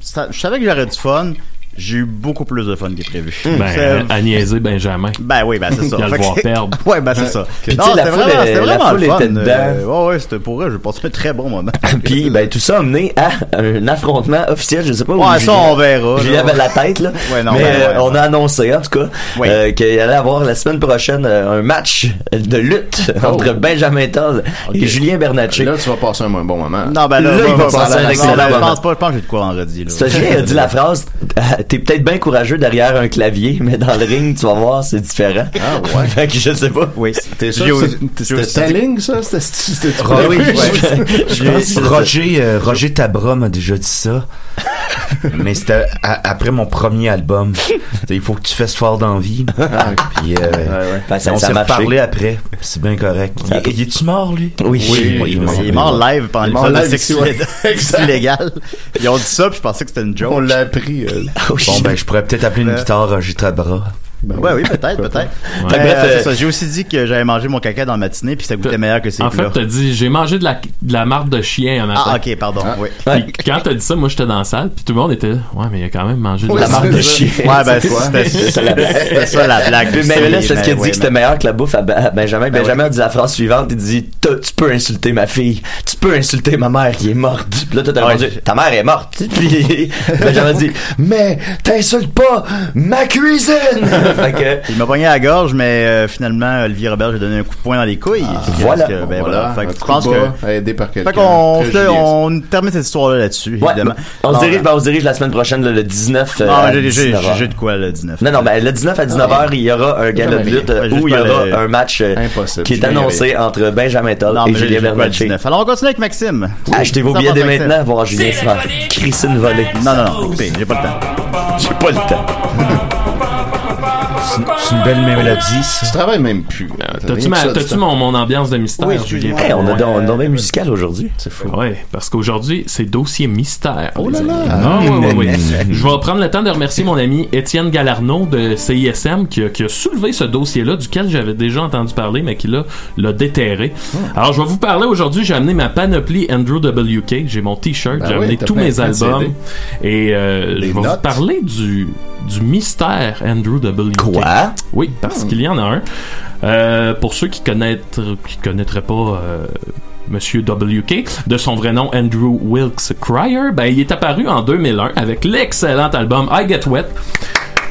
[SPEAKER 2] ça- je savais que j'aurais du fun. J'ai eu beaucoup plus de fun que prévu.
[SPEAKER 6] Ben,
[SPEAKER 2] C'est-
[SPEAKER 6] à niaiser Benjamin.
[SPEAKER 2] Ben oui, ben c'est ça.
[SPEAKER 6] Il a le voir perdre.
[SPEAKER 2] Ouais, ben c'est ça.
[SPEAKER 5] Puis,
[SPEAKER 2] non,
[SPEAKER 5] tu sais, la foule,
[SPEAKER 2] vraiment,
[SPEAKER 5] la
[SPEAKER 2] vraiment
[SPEAKER 5] foule
[SPEAKER 2] le fun.
[SPEAKER 5] était dedans.
[SPEAKER 2] Euh, ouais, ouais, c'était pour eux. J'ai passé un très bon moment.
[SPEAKER 5] puis ben, tout ça a mené à un affrontement officiel. Je sais pas où
[SPEAKER 2] Ouais, ça, on verra.
[SPEAKER 5] Julien
[SPEAKER 2] là.
[SPEAKER 5] avait la tête, là.
[SPEAKER 2] Ouais, non,
[SPEAKER 5] Mais
[SPEAKER 2] ben,
[SPEAKER 5] euh,
[SPEAKER 2] ouais,
[SPEAKER 5] on
[SPEAKER 2] ouais.
[SPEAKER 5] a annoncé, en tout cas,
[SPEAKER 2] Oui.
[SPEAKER 5] euh, qu'il allait avoir la semaine prochaine un match de lutte entre Benjamin Toll et Julien Bernatchez.
[SPEAKER 4] Là, tu vas passer un bon moment.
[SPEAKER 2] Non, ben là,
[SPEAKER 5] Là, il va passer un excellent
[SPEAKER 2] ben, Je
[SPEAKER 5] moment.
[SPEAKER 2] pense pas, je pense que j'ai de quoi
[SPEAKER 5] parce que Julien a dit la phrase T'es peut-être bien courageux derrière un clavier, mais dans le ring, tu vas voir, c'est différent.
[SPEAKER 4] Ah, ouais.
[SPEAKER 5] fait que je sais pas.
[SPEAKER 2] Oui.
[SPEAKER 4] T'es sûr c'était- ça? C'était-
[SPEAKER 5] Ah oui, je- je
[SPEAKER 7] Roger, euh, Roger Tabra m'a déjà dit ça. Mais c'était à- après mon premier album. Il faut que tu fasses fort d'envie. Puis, euh,
[SPEAKER 5] ça-
[SPEAKER 7] on s'est reparlé après. C'est bien correct.
[SPEAKER 5] Ça
[SPEAKER 7] Il, est-tu mort, lui?
[SPEAKER 5] Oui.
[SPEAKER 7] Oui,
[SPEAKER 2] Oui,
[SPEAKER 7] il est mort.
[SPEAKER 2] il est mort live pendant
[SPEAKER 4] Il est mort
[SPEAKER 2] l'épisode de
[SPEAKER 4] live
[SPEAKER 2] Sexe
[SPEAKER 4] ici, ouais.
[SPEAKER 2] Illé- Sexe illégal. Ils ont dit ça, puis je pensais que c'était une joke.
[SPEAKER 4] On l'a appris. euh,
[SPEAKER 5] Oh,
[SPEAKER 7] Bon, ben, je pourrais peut-être appeler une guitare Roger Tabra.
[SPEAKER 2] ouais, oui, peut-être, peut-être.
[SPEAKER 6] Ouais.
[SPEAKER 2] Mais,
[SPEAKER 6] Bref,
[SPEAKER 2] euh,
[SPEAKER 6] euh,
[SPEAKER 2] j'ai aussi dit que j'avais mangé mon caca dans la matinée puis ça goûtait meilleur que ces
[SPEAKER 6] En fait, t'as dit, j'ai mangé de la, de la marde de chien un matin.
[SPEAKER 2] Ah, ok, pardon, oui.
[SPEAKER 6] Puis quand t'as dit ça, moi, j'étais dans la salle, puis tout le monde était, ouais, mais il a quand même mangé de
[SPEAKER 5] Ouais,
[SPEAKER 6] la marde de
[SPEAKER 5] c'est
[SPEAKER 6] chien.
[SPEAKER 5] ça.
[SPEAKER 2] Ouais, ben, c'était
[SPEAKER 5] C'est ça la blague.
[SPEAKER 2] c'était ça la blague.
[SPEAKER 5] Mais, là, c'est ce qu'il dit
[SPEAKER 2] ouais,
[SPEAKER 5] que c'était
[SPEAKER 2] mais-
[SPEAKER 5] meilleur que la bouffe à Ben- Benjamin.
[SPEAKER 2] Ben
[SPEAKER 5] Benjamin dit la phrase suivante. Il dit, tu peux insulter ma fille. Tu peux insulter ma mère qui est morte. Puis là, t'as répondu, ta mère est morte. Puis Benjamin a dit, mais t'insultes pas ma cuisine. fait que,
[SPEAKER 2] Il m'a pogné à la gorge, mais euh, finalement, Olivier Robert, j'ai donné un coup de poing dans les couilles.
[SPEAKER 5] Ah, voilà.
[SPEAKER 2] Que, ben,
[SPEAKER 4] Voilà.
[SPEAKER 2] Fait que je pense que.
[SPEAKER 4] aidé par quelqu'un.
[SPEAKER 2] Fait qu'on on termine cette histoire-là là-dessus,
[SPEAKER 5] ouais,
[SPEAKER 2] évidemment.
[SPEAKER 5] on, se dirige, ben, on se dirige la semaine prochaine, le, le 19 euh,
[SPEAKER 2] Non,
[SPEAKER 5] à
[SPEAKER 2] j'ai- j'ai
[SPEAKER 5] 19h.
[SPEAKER 2] j'ai de quoi le 19.
[SPEAKER 5] Non, non, ben, le 19 à 19h, il y aura un gala de lutte où il y aura un match euh,
[SPEAKER 4] Impossible.
[SPEAKER 5] qui est annoncé entre Benjamin Toll et Julien Bernatchez.
[SPEAKER 2] 19. Alors on continue avec Maxime.
[SPEAKER 5] Achetez vos billets dès maintenant, voir Julien se faire crisser une volée.
[SPEAKER 2] Non, non, non, écoutez, j'ai pas le temps.
[SPEAKER 5] J'ai pas le temps.
[SPEAKER 7] C'est une belle mélodie, ça.
[SPEAKER 4] Tu travailles même plus.
[SPEAKER 6] T'as-tu ma- t'as-tu mon, mon ambiance de mystère,
[SPEAKER 4] Oui,
[SPEAKER 6] Julien?
[SPEAKER 5] Hey, on a don- on a bien musical aujourd'hui.
[SPEAKER 4] C'est fou.
[SPEAKER 6] Ouais, parce qu'aujourd'hui, c'est dossier mystère.
[SPEAKER 4] Oh là là.
[SPEAKER 6] Ah, ouais, ouais, ouais. Je vais prendre le temps de remercier mon ami Étienne Galarno de CISM qui a, qui a soulevé ce dossier-là, duquel j'avais déjà entendu parler, mais qui l'a, l'a déterré.
[SPEAKER 4] Ah.
[SPEAKER 6] Alors, je vais vous parler aujourd'hui. J'ai amené ma panoplie Andrew WK. J'ai mon t-shirt.
[SPEAKER 4] Ben
[SPEAKER 6] j'ai
[SPEAKER 4] oui,
[SPEAKER 6] amené
[SPEAKER 4] t'as
[SPEAKER 6] tous
[SPEAKER 4] plein-
[SPEAKER 6] mes albums. Et euh, je vais vous
[SPEAKER 4] notes.
[SPEAKER 6] parler du, du mystère Andrew WK.
[SPEAKER 5] Quoi?
[SPEAKER 6] Oui, parce qu'il y en a un. Euh, pour ceux qui connaissent, qui connaîtraient pas euh, Monsieur WK, de son vrai nom Andrew Wilkes Cryer, ben il est apparu en 2001 avec l'excellent album I Get Wet.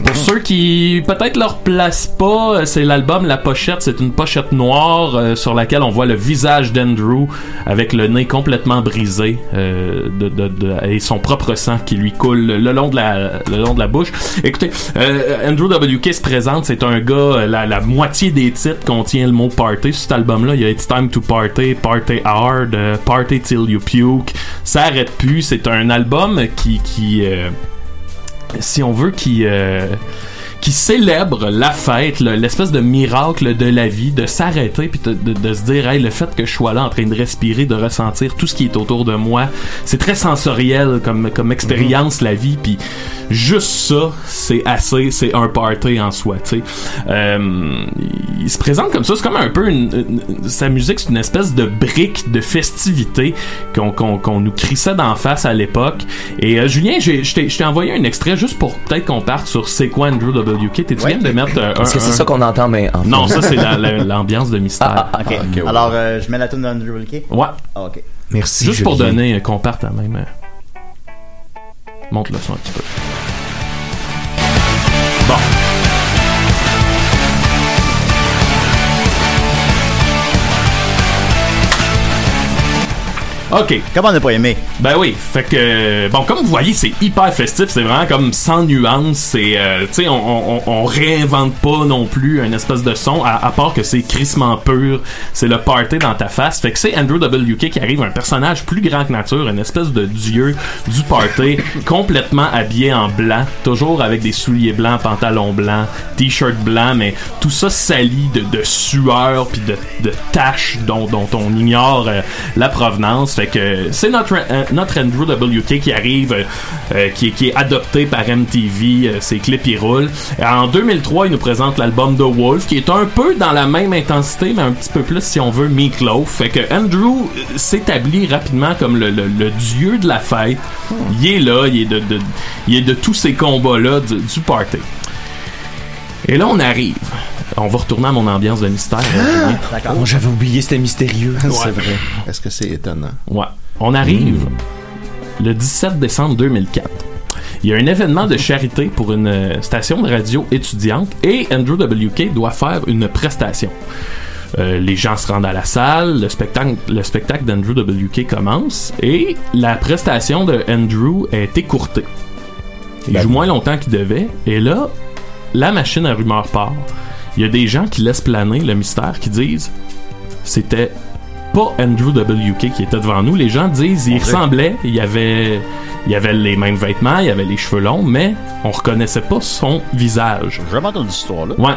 [SPEAKER 6] Pour ceux qui peut-être leur placent pas, euh, c'est l'album La Pochette. C'est une pochette noire euh, sur laquelle on voit le visage d'Andrew avec le nez complètement brisé euh, de, de- de- et son propre sang qui lui coule le long de la, le long de la bouche. Écoutez, euh, Andrew WK se présente. C'est un gars, euh, la, la moitié des titres contient le mot party. Cet album-là, il y a It's Time to Party, Party Hard, euh, Party Till You Puke. Ça arrête plus. C'est un album qui... qui si on veut, qui euh, qui célèbre la fête, le- l'espèce de miracle de la vie, de s'arrêter puis de, de- de se dire, hey, le fait que je sois là en train de respirer, de ressentir tout ce qui est autour de moi, c'est très sensoriel comme comme expérience la vie, puis juste ça, c'est assez, c'est un party en soi, tu sais. Euh, il se présente comme ça, c'est comme un peu une, sa musique, c'est une espèce de brique de festivité qu'on qu'on qu'on nous crissait d'en face à l'époque. Et euh, Julien, je t'ai envoyé un extrait juste pour peut-être qu'on parte sur c'est quoi Andrew WK. T'es-tu
[SPEAKER 2] Ouais.
[SPEAKER 6] bien de mettre un,
[SPEAKER 5] Est-ce que c'est
[SPEAKER 6] un-
[SPEAKER 5] ça qu'on entend, mais en
[SPEAKER 6] Non, ça c'est la- la- l'ambiance de mystère.
[SPEAKER 2] Ah, ok. Alors, euh, je mets la tune d'Andrew Wilkie?
[SPEAKER 6] Ouais.
[SPEAKER 2] Ah, ok.
[SPEAKER 7] Merci.
[SPEAKER 6] Juste pour donner euh, qu'on parte à même. euh, Monte le son un petit peu. OK.
[SPEAKER 2] Comment on n'a pas aimé?
[SPEAKER 6] Ben oui, fait que bon comme vous voyez c'est hyper festif, c'est vraiment comme sans nuance, c'est euh, tu sais on, on, on réinvente pas non plus un espèce de son à, à part que c'est crissement pur, c'est le party dans ta face. Fait que c'est Andrew WK qui arrive un personnage plus grand que nature, une espèce de dieu du party complètement habillé en blanc, toujours avec des souliers blancs, pantalons blancs, t-shirt blanc mais tout ça sali de, de sueur puis de, de taches dont, dont on ignore euh, la provenance. Fait que c'est notre, euh, Andrew WK qui arrive, euh, euh, qui, est- adopté par MTV, euh, ses clips roulent. En 2003, il nous présente l'album The Wolf, qui est un peu dans la même intensité, mais un petit peu plus, si on veut, Meatloaf. Fait que Andrew euh, s'établit rapidement comme le, dieu de la fête. Il est là, il est de, tous ces combats-là du party. Et là, on arrive. On va retourner à mon ambiance de mystère.
[SPEAKER 2] D'accord.
[SPEAKER 5] Oh, j'avais oublié, c'était mystérieux.
[SPEAKER 4] C'est vrai. Est-ce que c'est étonnant?
[SPEAKER 6] Ouais. On arrive le 17 décembre 2004. Il y a un événement de charité pour une euh, station de radio étudiante et Andrew WK doit faire une prestation. Euh, les gens se rendent à la salle, le spectacle, le spectacle d'Andrew WK commence et la prestation de Andrew est écourtée. Il joue moins longtemps qu'il devait et là, la machine à rumeurs part. Il y a des gens qui laissent planer le mystère, qui disent c'était pas Andrew WK qui était devant nous. Les gens disent il ressemblait, il y avait il y avait les mêmes vêtements, il y avait les cheveux longs, mais on reconnaissait pas son visage.
[SPEAKER 2] J'ai jamais entendu cette histoire-là.
[SPEAKER 6] Ouais.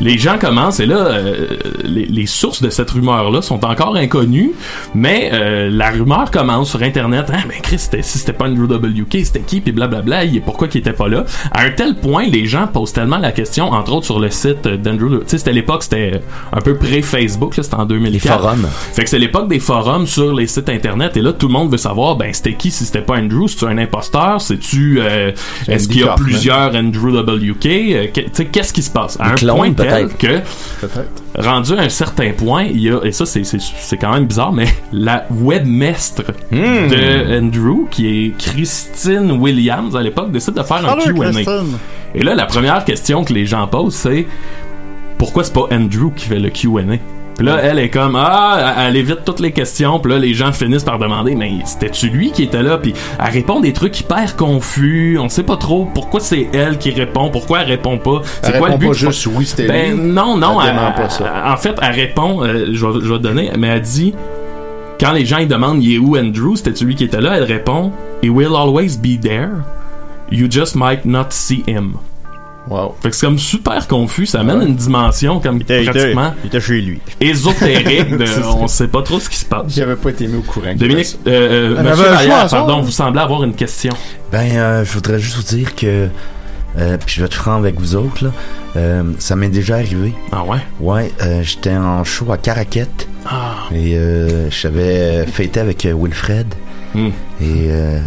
[SPEAKER 6] Les gens commencent et là, euh, les, les sources de cette rumeur-là sont encore inconnues, mais euh, la rumeur commence sur Internet. Ah, mais Chris, si c'était pas Andrew WK, c'était qui, puis blablabla, il- pourquoi qu'il était pas là? À un tel point, les gens posent tellement la question, entre autres sur le site d'Andrew. Tu sais, c'était l'époque, c'était un peu pré-Facebook, là, c'était en 2004.
[SPEAKER 5] Les forums.
[SPEAKER 6] Fait que c'est l'époque des forums sur les sites internet et là tout le monde veut savoir ben c'était qui si c'était pas Andrew, c'est tu un imposteur, c'est tu euh, est-ce qu'il y a plusieurs Andrew WK, Euh, tu sais qu'est-ce qui se passe? À un point
[SPEAKER 5] peut-être.
[SPEAKER 6] que rendu à un certain point, il y a et ça c'est c'est c'est quand même bizarre mais la webmestre
[SPEAKER 5] Hmm.
[SPEAKER 6] de Andrew qui est Christine Williams à l'époque décide de faire un
[SPEAKER 2] Salut,
[SPEAKER 6] Q&A.
[SPEAKER 2] Christine.
[SPEAKER 6] Et là la première question que les gens posent c'est pourquoi c'est pas Andrew qui fait le Q&A puis là, elle est comme ah, elle évite toutes les questions. Puis là, les gens finissent par demander mais c'était-tu lui qui était là? Puis elle répond des trucs hyper confus. On sait pas trop pourquoi c'est elle qui répond, pourquoi elle répond pas. C'est quoi le but
[SPEAKER 4] pas juste oui, c'était
[SPEAKER 6] Ben
[SPEAKER 4] lui.
[SPEAKER 6] non, non.
[SPEAKER 4] Elle pas ça.
[SPEAKER 6] En fait, elle répond. euh, je vais je vais te donner, mais elle dit quand les gens ils demandent il est où Andrew, c'était celui qui était là? Elle répond He will always be there. You just might not see him.
[SPEAKER 4] Wow.
[SPEAKER 6] Fait que c'est comme super confus, ça amène une dimension comme
[SPEAKER 2] Il était, il était-
[SPEAKER 6] pratiquement
[SPEAKER 2] il était chez lui.
[SPEAKER 6] ésotérique de on sait pas trop ce qui se passe.
[SPEAKER 4] J'avais pas été mis au courant.
[SPEAKER 6] Dominique, euh, euh, Monsieur
[SPEAKER 7] à
[SPEAKER 6] pardon, vous semblez avoir une question.
[SPEAKER 7] Ben, euh, je voudrais juste vous dire que, euh, puis je vais être franc avec vous autres, là, euh, ça m'est déjà arrivé.
[SPEAKER 6] Ah ouais?
[SPEAKER 7] Ouais, euh, j'étais en show à Caraquette
[SPEAKER 6] Ah.
[SPEAKER 7] et euh, j'avais fêté avec Wilfred
[SPEAKER 6] Hmm.
[SPEAKER 7] et euh,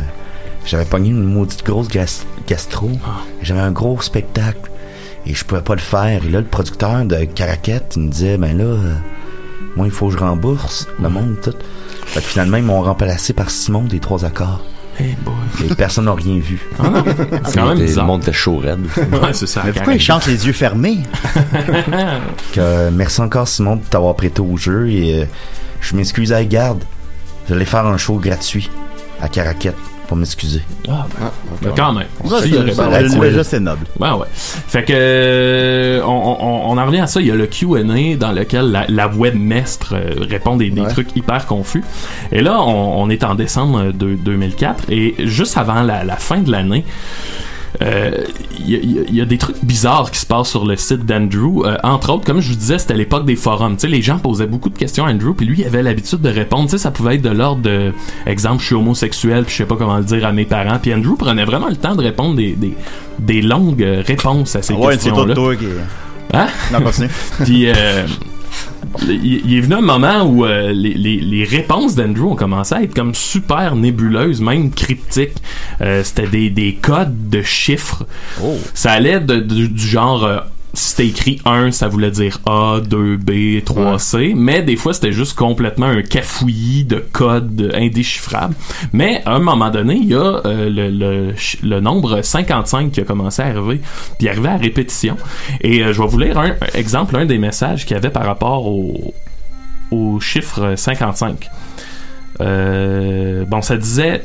[SPEAKER 7] j'avais pogné une maudite grosse gas- gastro.
[SPEAKER 6] Ah.
[SPEAKER 7] J'avais un gros spectacle et je pouvais pas le faire. Et là, le producteur de Caraquette, il me disait, ben là, euh, moi, il faut que je rembourse le monde, tout. Fait que finalement, ils m'ont remplacé par Simon des Trois Accords.
[SPEAKER 6] Hey boy.
[SPEAKER 7] Et personne n'a rien vu.
[SPEAKER 6] Ah, c'est quand même
[SPEAKER 5] Le monde était chaud raide.
[SPEAKER 6] Ouais, c'est ça.
[SPEAKER 2] Mais pourquoi il chante les yeux fermés?
[SPEAKER 7] Que, merci encore Simon de t'avoir prêté au jeu et euh, je m'excuse à garde. J'allais faire un show gratuit à Caraquette pour m'excuser.
[SPEAKER 6] Ah, ben, quand même.
[SPEAKER 2] Ça,
[SPEAKER 6] Ça, il y aurait
[SPEAKER 2] c'est- le- le noble.
[SPEAKER 6] Ouais, ouais. Fait que, euh, on, on, on en revient à ça. Il y a le Q&A dans lequel la, la webmestre euh, répond des, des
[SPEAKER 4] Ouais.
[SPEAKER 6] trucs hyper confus. Et là, on, on est en décembre de 2004 et juste avant la, la fin de l'année, euh, il y, a- il y a- il y a des trucs bizarres qui se passent sur le site d'Andrew. Euh, entre autres, comme je vous disais, c'était à l'époque des forums. Les gens posaient beaucoup de questions à Andrew, puis lui, il avait l'habitude de répondre. Tu sais, ça pouvait être de l'ordre de, exemple, je suis homosexuel, puis je sais pas comment le dire à mes parents. Puis Andrew prenait vraiment le temps de répondre des, des, des longues euh, réponses à ces
[SPEAKER 2] Ah ouais,
[SPEAKER 6] questions-là. Hein?
[SPEAKER 2] Non, continue.
[SPEAKER 6] Puis euh, il, il est venu un moment où euh, les, les, les réponses d'Andrew ont commencé à être comme super nébuleuses, même cryptiques. Euh, C'était des, des codes de chiffres. Ça allait de- du genre... si c'était écrit 1, ça voulait dire A, 2B, 3C, mais des fois c'était juste complètement un cafouillis de codes indéchiffrables. Mais à un moment donné, il y a euh, le, le, le nombre 55 qui a commencé à arriver, puis arriver à répétition. Et euh, je vais vous lire un, un exemple, un des messages qu'il y avait par rapport au, au chiffre 55. Euh, bon, ça disait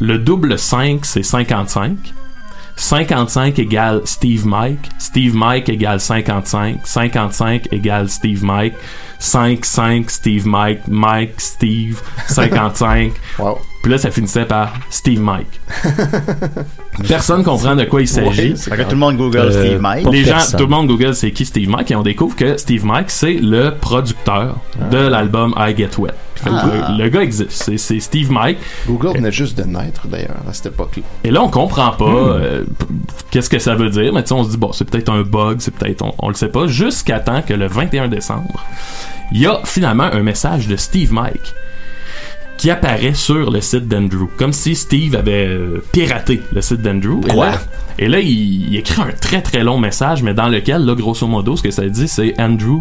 [SPEAKER 6] le double 5, c'est 55. 55 égale Steve Mike. Steve Mike égale 55. 55 égale Steve Mike. 5, 5, Steve Mike. Mike, Steve, 55. Puis là, ça finissait par Steve Mike. Personne comprend de quoi il s'agit.
[SPEAKER 2] Ouais, tout le monde Google Steve Mike.
[SPEAKER 6] Les gens, tout le monde Google c'est qui Steve Mike et on découvre que Steve Mike, c'est le producteur de l'album I Get Wet.
[SPEAKER 4] Ah.
[SPEAKER 6] le, le gars existe. C'est- Steve Mike.
[SPEAKER 4] Google venait juste de naître, d'ailleurs, à cette époque-là.
[SPEAKER 6] Et là, on comprend pas
[SPEAKER 4] Hmm.
[SPEAKER 6] euh, qu'est-ce que ça veut dire, mais tu sais, on se dit, bon, c'est peut-être un bug, c'est peut-être, on, on le sait pas, jusqu'à temps que le 21 décembre, il y a finalement un message de Steve Mike qui apparaît sur le site d'Andrew, comme si Steve avait euh, piraté le site d'Andrew. Et
[SPEAKER 5] Quoi?
[SPEAKER 6] là, et là, il, il écrit un très très long message, mais dans lequel, là, grosso modo, ce que ça dit, c'est Andrew.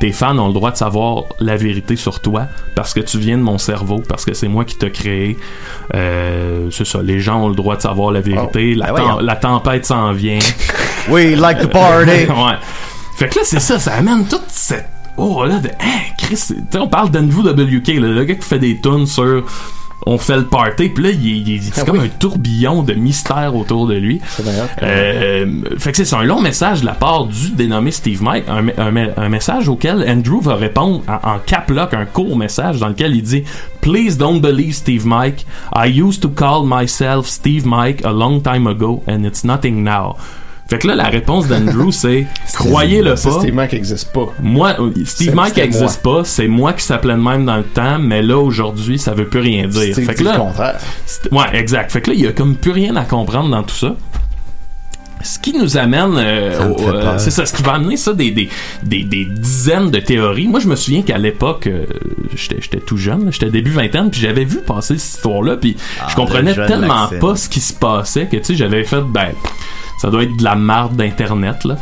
[SPEAKER 6] Tes fans ont le droit de savoir la vérité sur toi parce que tu viens de mon cerveau, parce que c'est moi qui t'ai créé. Euh, c'est ça, les gens ont le droit de savoir la vérité. La,
[SPEAKER 2] Ben
[SPEAKER 6] tem-
[SPEAKER 2] voyons.
[SPEAKER 6] la tempête s'en vient.
[SPEAKER 2] We like to party.
[SPEAKER 6] ouais. Fait que là, c'est ça, ça amène toute cette. Oh là, de. Hein, Chris, tu sais, on parle d'Andrew WK, là, le gars qui fait des tunes sur. On fait le party, puis là, il, il- c'est comme un tourbillon de mystère autour de lui. Euh, fait que c'est un long message de la part du dénommé Steve Mike, un message auquel Andrew va répondre en, en cap lock, un court message dans lequel il dit Please don't believe Steve Mike. I used to call myself Steve Mike a long time ago and it's nothing now. Fait que là, la réponse d'Andrew, c'est croyez-le pas.
[SPEAKER 4] Steve Mac existe pas.
[SPEAKER 6] Moi, euh, Steve Mike
[SPEAKER 4] c'était
[SPEAKER 6] existe pas, c'est moi qui s'appelait de même dans le temps, mais là aujourd'hui, ça veut plus rien dire. Fait que là,
[SPEAKER 4] le contraire.
[SPEAKER 6] ouais, exact. Fait que là, il y a comme plus rien à comprendre dans tout ça. Ce qui nous amène, euh, euh, c'est ça, ce qui va amener ça des, des, des, des dizaines de théories. Moi, je me souviens qu'à l'époque, euh, j'étais tout jeune, j'étais début vingtaine, puis j'avais vu passer cette histoire-là, puis
[SPEAKER 2] Ah,
[SPEAKER 6] je comprenais
[SPEAKER 2] le jeune
[SPEAKER 6] tellement pas ce qui se passait que tu sais, j'avais fait ben ça doit être de la marde d'internet là.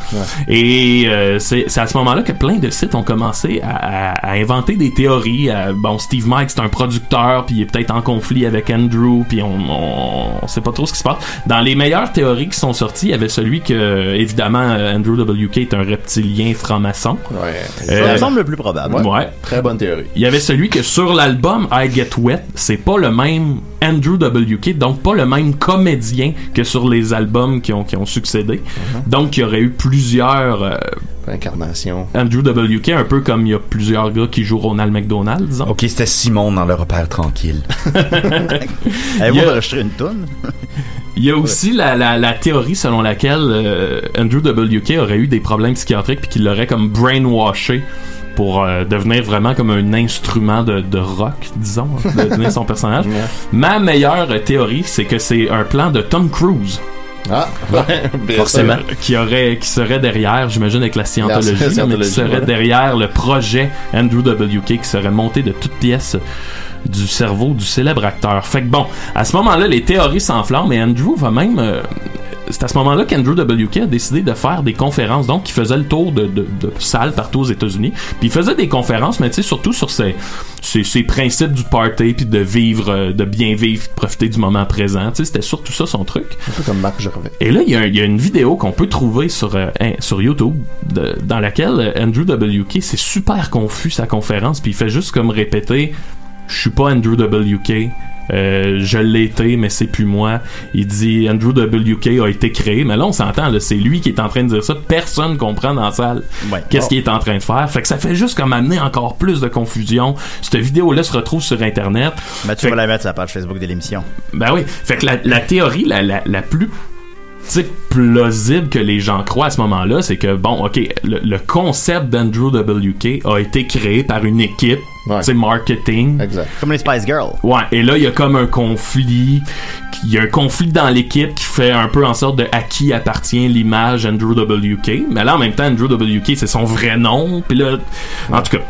[SPEAKER 6] Et euh, c'est à ce moment-là que plein de sites ont commencé à, à- à inventer des théories. à- bon, Steve Mike c'est un producteur, puis il est peut-être en conflit avec Andrew, puis on, on, on sait pas trop ce qui se passe. Dans les meilleures théories qui sont sorties, il y avait celui que évidemment euh, Andrew WK est un reptilien franc-maçon.
[SPEAKER 4] Ouais.
[SPEAKER 2] Ça
[SPEAKER 6] Euh,
[SPEAKER 2] me semble le plus probable.
[SPEAKER 6] Ouais.
[SPEAKER 4] Très bonne théorie.
[SPEAKER 6] Il y avait celui que sur l'album I Get Wet, c'est pas le même Andrew WK, donc pas le même comédien que sur les albums qui ont, qui ont succédé. Donc il y aurait eu plusieurs euh,
[SPEAKER 4] Incarnation.
[SPEAKER 6] Andrew WK, un peu comme il y a plusieurs gars qui jouent Ronald McDonald, disons.
[SPEAKER 7] Ok, c'était Simon dans le repère tranquille.
[SPEAKER 2] Avez-vous
[SPEAKER 6] Il y a-
[SPEAKER 2] enregistré une toune?
[SPEAKER 6] Il y a aussi la, la, la théorie selon laquelle euh, Andrew WK aurait eu des problèmes psychiatriques puis qu'il l'aurait comme brainwashé pour euh, devenir vraiment comme un instrument de, de rock, disons, hein, de devenir son personnage. Ma meilleure théorie, c'est que c'est un plan de Tom Cruise.
[SPEAKER 4] Ah, ouais, bien
[SPEAKER 5] Forcément.
[SPEAKER 4] sûr.
[SPEAKER 6] Qui aurait, qui serait derrière, j'imagine avec la scientologie,
[SPEAKER 4] La
[SPEAKER 6] mais qui serait
[SPEAKER 4] ouais.
[SPEAKER 6] derrière le projet Andrew WK, qui serait monté de toutes pièces du cerveau du célèbre acteur. Fait que bon, à ce moment-là, les théories s'enflamment et Andrew va même... euh, c'est à ce moment-là qu'Andrew WK a décidé de faire des conférences, donc il faisait le tour de, de, de salles partout aux États-Unis. Puis il faisait des conférences, mais tu sais, surtout sur ses, ses, ses principes du party, puis de vivre, euh, de bien vivre, de profiter du moment présent. Tu sais, c'était surtout ça son truc.
[SPEAKER 4] Un peu comme Marc Gervais.
[SPEAKER 6] Et là, il y, a un- il y a une vidéo qu'on peut trouver sur, euh, sur YouTube de- dans laquelle euh, Andrew WK, c'est super confus sa conférence, puis il fait juste comme répéter Je suis pas Andrew WK. Euh, je l'ai été, mais c'est plus moi. Il dit Andrew WK a été créé, mais là on s'entend, c'est lui qui est en train de dire ça. Personne comprend dans la salle
[SPEAKER 2] Ouais.
[SPEAKER 6] qu'est-ce
[SPEAKER 2] Oh.
[SPEAKER 6] qu'il est en train de faire. Fait que ça fait juste comme amener encore plus de confusion. Cette vidéo-là se retrouve sur Internet.
[SPEAKER 2] Mathieu
[SPEAKER 6] Fait-
[SPEAKER 2] va la mettre sur la page Facebook de l'émission.
[SPEAKER 6] ben oui. Fait que la, la théorie la, la, la plus sais, plausible que les gens croient à ce moment-là, c'est que, bon, OK, le, le concept d'Andrew WK a été créé par une équipe, sais, marketing.
[SPEAKER 4] Exact.
[SPEAKER 2] Comme les Spice Girls.
[SPEAKER 6] Ouais, et là, il y a comme un conflit. Il y a un conflit dans l'équipe qui fait un peu en sorte de à qui appartient l'image Andrew WK. Mais là, en même temps, Andrew WK, c'est son vrai nom. Puis là, en tout cas,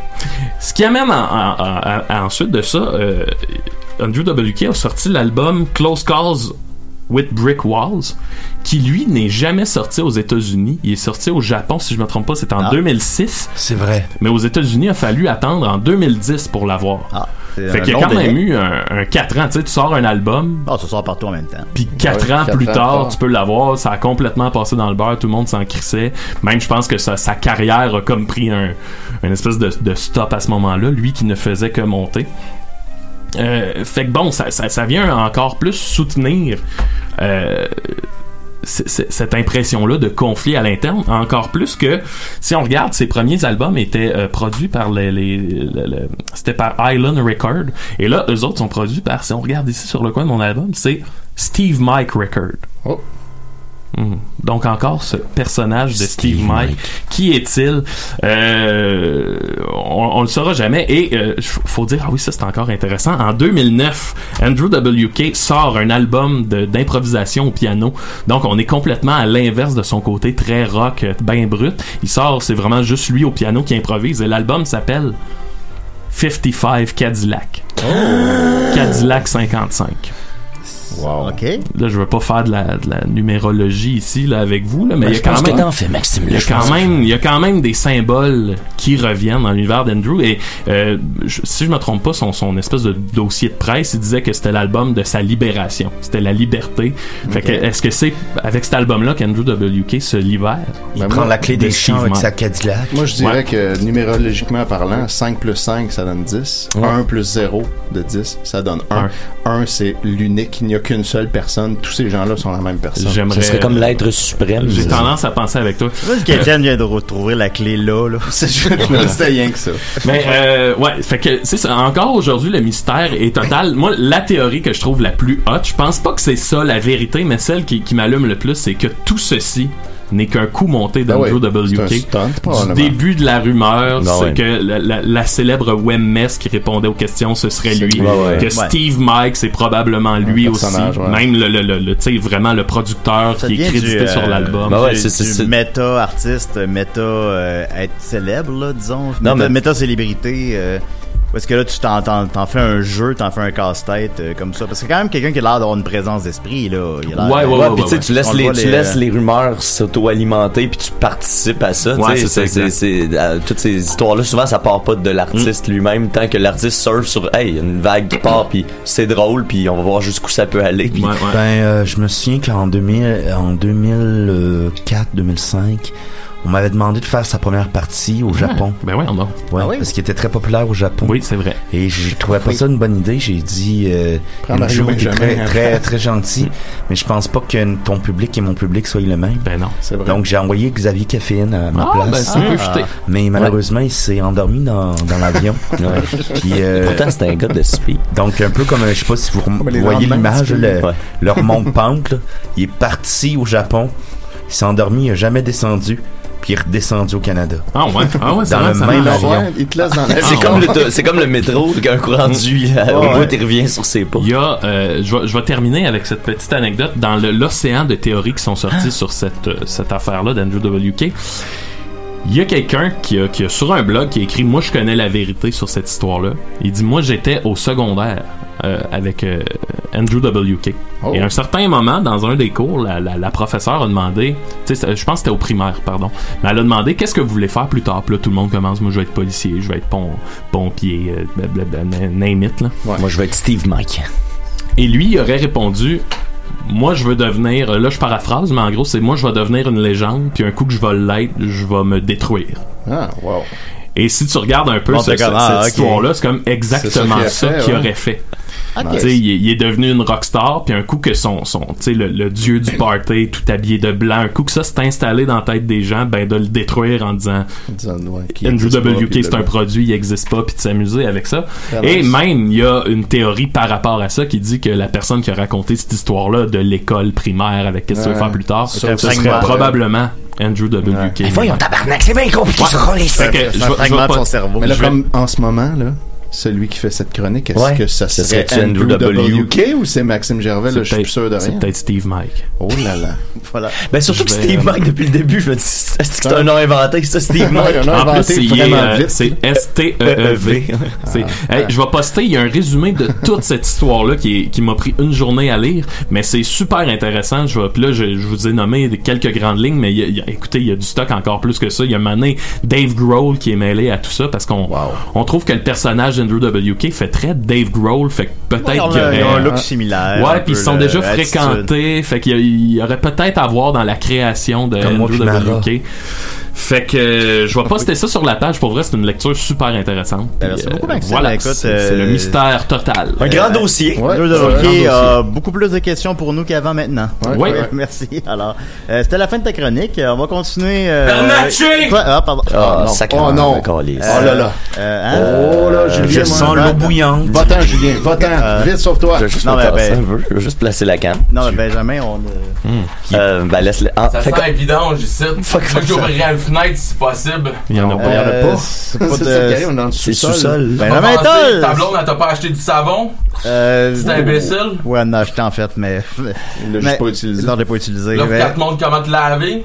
[SPEAKER 6] ce qui amène en- en- en- en- ensuite de ça, euh, Andrew WK a sorti l'album Close Calls with Brick Walls, qui lui n'est jamais sorti aux États-Unis. Il est sorti au Japon, si je me trompe pas, c'est en 2006.
[SPEAKER 7] C'est vrai.
[SPEAKER 6] Mais aux États-Unis, il a fallu attendre en 2010 pour l'avoir.
[SPEAKER 2] c'est
[SPEAKER 6] fait qu'il y a quand même eu un, un 4 ans. Tu sais, tu sors un album,
[SPEAKER 2] Ah, ça sort partout en même temps.
[SPEAKER 6] puis 4
[SPEAKER 2] Ouais,
[SPEAKER 6] ans plus
[SPEAKER 2] ans
[SPEAKER 6] tard, tu peux l'avoir. Ça a complètement passé dans le beurre, tout le monde s'en crissait. Même, je pense que sa, sa carrière a comme pris un, un espèce de, de stop à ce moment-là, lui qui ne faisait que monter. Euh, fait que bon, ça, ça, ça vient encore plus soutenir euh, cette impression-là de conflit à l'interne, encore plus que si on regarde, ses premiers albums étaient euh, produits par les, les- le- le- c'était par Island Record, et là, eux autres sont produits par, si on regarde ici sur le coin de mon album, c'est Steve Mike Record. Mhm. Donc encore ce personnage de Steve, Mike. Qui est-il? Euh, on, on le saura jamais. Et euh, faut dire, ah oui, ça c'est encore intéressant. En 2009, Andrew WK sort un album de- d'improvisation au piano. Donc on est complètement à l'inverse de son côté très rock, euh, bien brut. Il sort, c'est vraiment juste lui au piano qui improvise. Et l'album s'appelle 55 Cadillac. Cadillac 55.
[SPEAKER 4] Wow.
[SPEAKER 2] OK.
[SPEAKER 6] Là, je veux pas faire de la, de la numérologie ici là, avec vous, là, mais
[SPEAKER 5] Ben,
[SPEAKER 6] il y a quand même.
[SPEAKER 5] que t'en fais, Maxime,
[SPEAKER 6] Il y a quand même, il y a quand même des symboles qui reviennent dans l'univers d'Andrew. Et euh, je- si je me trompe pas, son, son espèce de dossier de presse, il disait que c'était l'album de sa libération. C'était la liberté. Fait
[SPEAKER 7] Ok.
[SPEAKER 6] que est-ce que c'est avec cet album-là qu'Andrew WK se libère?
[SPEAKER 7] Il prend la clé
[SPEAKER 6] de
[SPEAKER 7] des champs avec sa Cadillac.
[SPEAKER 4] Moi, je dirais
[SPEAKER 6] Ouais.
[SPEAKER 4] que numérologiquement parlant, 5 plus 5, ça donne 10. 1 plus 0 de 10, ça donne 1. 1, c'est l'unique. Il n'y a qu'une seule personne. Tous ces gens-là sont la même personne.
[SPEAKER 6] J'aimerais-
[SPEAKER 5] Ce serait comme l'être suprême.
[SPEAKER 6] J'ai tendance à penser avec toi.
[SPEAKER 2] C'est qu'Étienne vient de retrouver la clé là. là.
[SPEAKER 4] C'était rien que ça.
[SPEAKER 6] Mais euh, ouais, fait que c'est ça. Encore aujourd'hui, le mystère est total. Moi, la théorie que je trouve la plus hot, je pense pas que c'est ça la vérité, mais celle qui, qui m'allume le plus, c'est que tout ceci n'est qu'un coup monté d'Andrew
[SPEAKER 4] oui, un
[SPEAKER 6] WK.
[SPEAKER 4] stunt,
[SPEAKER 6] du début de la rumeur,
[SPEAKER 5] Ben
[SPEAKER 6] c'est
[SPEAKER 5] ouais.
[SPEAKER 6] que la, la- la célèbre Wemmess qui répondait aux questions, ce serait lui.
[SPEAKER 5] ouais.
[SPEAKER 6] Que
[SPEAKER 2] Ouais.
[SPEAKER 6] Steve Mike, c'est probablement lui aussi. Même le, le, le, le- tu sais, vraiment le producteur
[SPEAKER 2] Ça
[SPEAKER 6] qui est crédité
[SPEAKER 2] du, euh,
[SPEAKER 6] sur l'album.
[SPEAKER 5] Ouais,
[SPEAKER 2] du-
[SPEAKER 5] c'est-
[SPEAKER 2] méta artiste, méta euh, être célèbre, là, disons.
[SPEAKER 5] Non,
[SPEAKER 2] méta,
[SPEAKER 5] mais-
[SPEAKER 2] méta célébrité. Euh, parce que là, tu t'en, t'en, t'en fais un jeu, t'en fais un casse-tête euh, comme ça. Parce que c'est quand même quelqu'un qui a l'air d'avoir une présence d'esprit, là. Il a l'air-
[SPEAKER 6] Ouais, ouais,
[SPEAKER 5] Ouais,
[SPEAKER 6] ouais,
[SPEAKER 5] puis tu sais,
[SPEAKER 6] ouais.
[SPEAKER 5] tu laisses
[SPEAKER 2] On
[SPEAKER 5] les,
[SPEAKER 2] voit,
[SPEAKER 5] tu
[SPEAKER 2] les,
[SPEAKER 5] laisses
[SPEAKER 2] euh,
[SPEAKER 5] les rumeurs s'auto-alimenter puis tu participes à ça. tu
[SPEAKER 6] Ouais,
[SPEAKER 5] sais,
[SPEAKER 6] c'est ça,
[SPEAKER 5] c'est,
[SPEAKER 6] exact.
[SPEAKER 5] c'est, c'est- euh, toutes ces histoires-là, souvent, ça part pas de l'artiste
[SPEAKER 6] Mm.
[SPEAKER 5] lui-même, tant que l'artiste surfe sur, hey, il y a une vague qui part puis c'est drôle puis on va voir jusqu'où ça peut aller. puis-
[SPEAKER 6] Ouais, ouais.
[SPEAKER 7] Ben, euh, je me souviens qu'en 2000, en 2004, 2005, on m'avait demandé de faire sa première partie au Japon.
[SPEAKER 6] Ben ouais, non.
[SPEAKER 7] Ouais,
[SPEAKER 2] Ah oui?
[SPEAKER 7] parce qu'il était très populaire au Japon.
[SPEAKER 6] Oui, c'est vrai.
[SPEAKER 7] Et je trouvais pas ça une bonne idée. J'ai dit, euh,
[SPEAKER 4] Mario
[SPEAKER 7] Andrew, t'es
[SPEAKER 4] Benjamin,
[SPEAKER 7] très,
[SPEAKER 4] hein.
[SPEAKER 7] très, très gentil, mais je pense pas que ton public et mon public soient le même.
[SPEAKER 6] Ben non.
[SPEAKER 4] C'est vrai.
[SPEAKER 7] Donc j'ai envoyé Xavier Caféine à ma
[SPEAKER 6] Ah, ben
[SPEAKER 7] place.
[SPEAKER 6] peut chuter.
[SPEAKER 7] mais malheureusement, il s'est endormi dans, dans l'avion. Puis, euh,
[SPEAKER 5] Pourtant, c'était un gars de speed.
[SPEAKER 7] donc un peu comme, euh, je sais pas si vous voyez l'image, le,
[SPEAKER 5] Ouais.
[SPEAKER 7] le remonte-pente, là. il est parti au Japon, il s'est endormi, il a jamais descendu, puis il est redescendu au Canada.
[SPEAKER 6] Ah ouais, ah ouais, c'est
[SPEAKER 7] Dans le
[SPEAKER 6] ça
[SPEAKER 7] même avion.
[SPEAKER 4] Ouais, il te laisse dans
[SPEAKER 5] C'est comme, le, c'est comme le métro, un courant du au bout, il revient sur ses pas.
[SPEAKER 6] Il y a, euh, je vais, je vais terminer avec cette petite anecdote. Dans l'océan de théories qui sont sorties sur cette, euh, cette affaire-là d'Andrew WK, il y a quelqu'un qui a, qui a sur un blog qui a écrit Moi, je connais la vérité sur cette histoire-là. Il dit Moi, j'étais au secondaire euh, avec euh, Andrew WK.
[SPEAKER 4] Oh.
[SPEAKER 6] Et à un certain moment, dans un des cours, la, la, la professeure a demandé tu sais, c'est- Je pense que c'était au primaire, pardon. Mais elle a demandé Qu'est-ce que vous voulez faire plus tard? Puis là, tout le monde commence Moi, je vais être policier, je vais être pom- pompier, euh, blablabla, name it, là.
[SPEAKER 5] Moi, je vais être Steve Mike.
[SPEAKER 6] Et lui, il aurait répondu Moi, je veux devenir. Là, je paraphrase, mais en gros, c'est moi, je vais devenir une légende, puis un coup que je vais l'être, je vais me détruire.
[SPEAKER 4] Ah, wow.
[SPEAKER 6] Et si tu regardes un peu
[SPEAKER 2] Bon,
[SPEAKER 6] ce-
[SPEAKER 2] t'es
[SPEAKER 6] ce-
[SPEAKER 2] comme, ah,
[SPEAKER 6] cette
[SPEAKER 2] ok.
[SPEAKER 6] histoire-là, c'est comme exactement
[SPEAKER 4] ça qu'il ouais.
[SPEAKER 6] aurait fait. Il, est- il est devenu une rockstar, puis un coup que son, son le, le dieu du party, tout habillé de blanc, un coup que ça s'est installé dans la tête des gens, ben de le détruire en disant
[SPEAKER 4] En disant, ouais, qu'il
[SPEAKER 6] Andrew WK c'est un produit, il existe pas, puis de s'amuser avec ça.
[SPEAKER 4] Très
[SPEAKER 6] Et même, il y a une théorie par rapport à ça qui dit que la personne qui a raconté cette histoire-là de l'école primaire avec qu'est-ce que tu veux
[SPEAKER 4] Ouais.
[SPEAKER 6] faire plus tard,
[SPEAKER 4] C'est
[SPEAKER 6] ce serait probablement Andrew WK.
[SPEAKER 7] voyons, tabarnak, c'est bien compliqué, ce
[SPEAKER 6] Fait je vais-
[SPEAKER 2] de
[SPEAKER 6] pas-
[SPEAKER 2] son cerveau.
[SPEAKER 4] Mais là, comme en ce moment, là, celui qui fait cette chronique, est-ce
[SPEAKER 5] Ouais.
[SPEAKER 4] que ça serait
[SPEAKER 5] serait-tu
[SPEAKER 4] Andrew
[SPEAKER 5] Andrew W?
[SPEAKER 4] WK ou c'est Maxime Gervais? Là, je suis sûr de
[SPEAKER 6] C'est
[SPEAKER 4] rien?
[SPEAKER 6] peut-être Steve Mike.
[SPEAKER 4] Oh là là.
[SPEAKER 2] Voilà.
[SPEAKER 5] Ben, surtout que Steve
[SPEAKER 6] euh,
[SPEAKER 5] Mike, depuis le début, je me dis, est-ce que c'est un nom inventé, ça, Steve Mike?
[SPEAKER 6] En plus,
[SPEAKER 4] inventé
[SPEAKER 6] c'est
[SPEAKER 4] vraiment
[SPEAKER 6] euh,
[SPEAKER 4] vite.
[SPEAKER 6] c'est S-T-E-E-V. C'est- Hey, je vais poster, il y a un résumé de toute cette histoire-là qui, m'a pris une journée à lire, mais c'est super intéressant. Je vais, puis là, je, je vous ai nommé quelques grandes lignes, mais il y a- il y a- écoutez, il y a du stock encore plus que ça. Il y a mané Dave Grohl qui est mêlé à tout ça parce qu'on on trouve que le personnage d'Andrew WK fait très Dave Grohl, fait que peut-être
[SPEAKER 2] Ouais,
[SPEAKER 6] qu'il y
[SPEAKER 2] un
[SPEAKER 6] aurait...
[SPEAKER 2] look similaire.
[SPEAKER 6] Ouais, puis ils sont déjà fréquentés, fait qu'il y a- il y aurait peut-être à voir dans la création de
[SPEAKER 7] Comme moi
[SPEAKER 6] Fait que euh, je vais poster ça sur la page. Pour vrai, c'est une lecture super intéressante.
[SPEAKER 2] Ben,
[SPEAKER 6] Puis,
[SPEAKER 2] merci beaucoup,
[SPEAKER 6] euh,
[SPEAKER 2] Maxime.
[SPEAKER 6] Voilà,
[SPEAKER 2] Écoute,
[SPEAKER 6] c'est le
[SPEAKER 2] euh,
[SPEAKER 6] mystère total.
[SPEAKER 5] Un grand dossier.
[SPEAKER 4] Ouais, un dossier.
[SPEAKER 2] a beaucoup plus de questions pour nous qu'avant maintenant.
[SPEAKER 4] Ouais.
[SPEAKER 6] ouais.
[SPEAKER 2] Merci. Alors, euh, c'était la fin de ta chronique. Euh, On va continuer. Euh... Ah, pardon.
[SPEAKER 5] Ah,
[SPEAKER 4] non.
[SPEAKER 5] sacrément,
[SPEAKER 4] Oh, non.
[SPEAKER 5] le calice.
[SPEAKER 4] Oh là là.
[SPEAKER 2] Euh, hein?
[SPEAKER 4] Oh là, Julien,
[SPEAKER 7] Je sens l'eau bouillante.
[SPEAKER 4] Va-t'en, Julien, va-t'en.
[SPEAKER 2] Euh,
[SPEAKER 4] Vite, sauve-toi.
[SPEAKER 5] Je
[SPEAKER 2] Non, ben-
[SPEAKER 5] peu. Je vais juste placer la canne.
[SPEAKER 2] Non, mais Benjamin, on. euh,
[SPEAKER 5] Euh, ben, laisse-le. Ah,
[SPEAKER 8] Ça
[SPEAKER 5] fait
[SPEAKER 8] sent évident, ici.
[SPEAKER 5] Fuck,
[SPEAKER 8] Faut que j'ouvrirai fenêtre si possible.
[SPEAKER 6] Il y en a pas.
[SPEAKER 2] euh, C'est pas
[SPEAKER 4] C'est ça qui arrive,
[SPEAKER 2] de.
[SPEAKER 4] on est dans le
[SPEAKER 5] C'est
[SPEAKER 4] sous-sol.
[SPEAKER 8] Pas pensé,
[SPEAKER 2] Toll!
[SPEAKER 8] Ta blonde, elle t'a pas acheté du savon?
[SPEAKER 2] Euh,
[SPEAKER 8] C'est imbécile?
[SPEAKER 2] Ouais, non, acheté en fait, mais.
[SPEAKER 4] Il l'a juste pas utilisé.
[SPEAKER 2] Non, je l'ai pas utilisé.
[SPEAKER 8] Là,
[SPEAKER 2] mais-
[SPEAKER 8] qu'elle te montre comment te laver.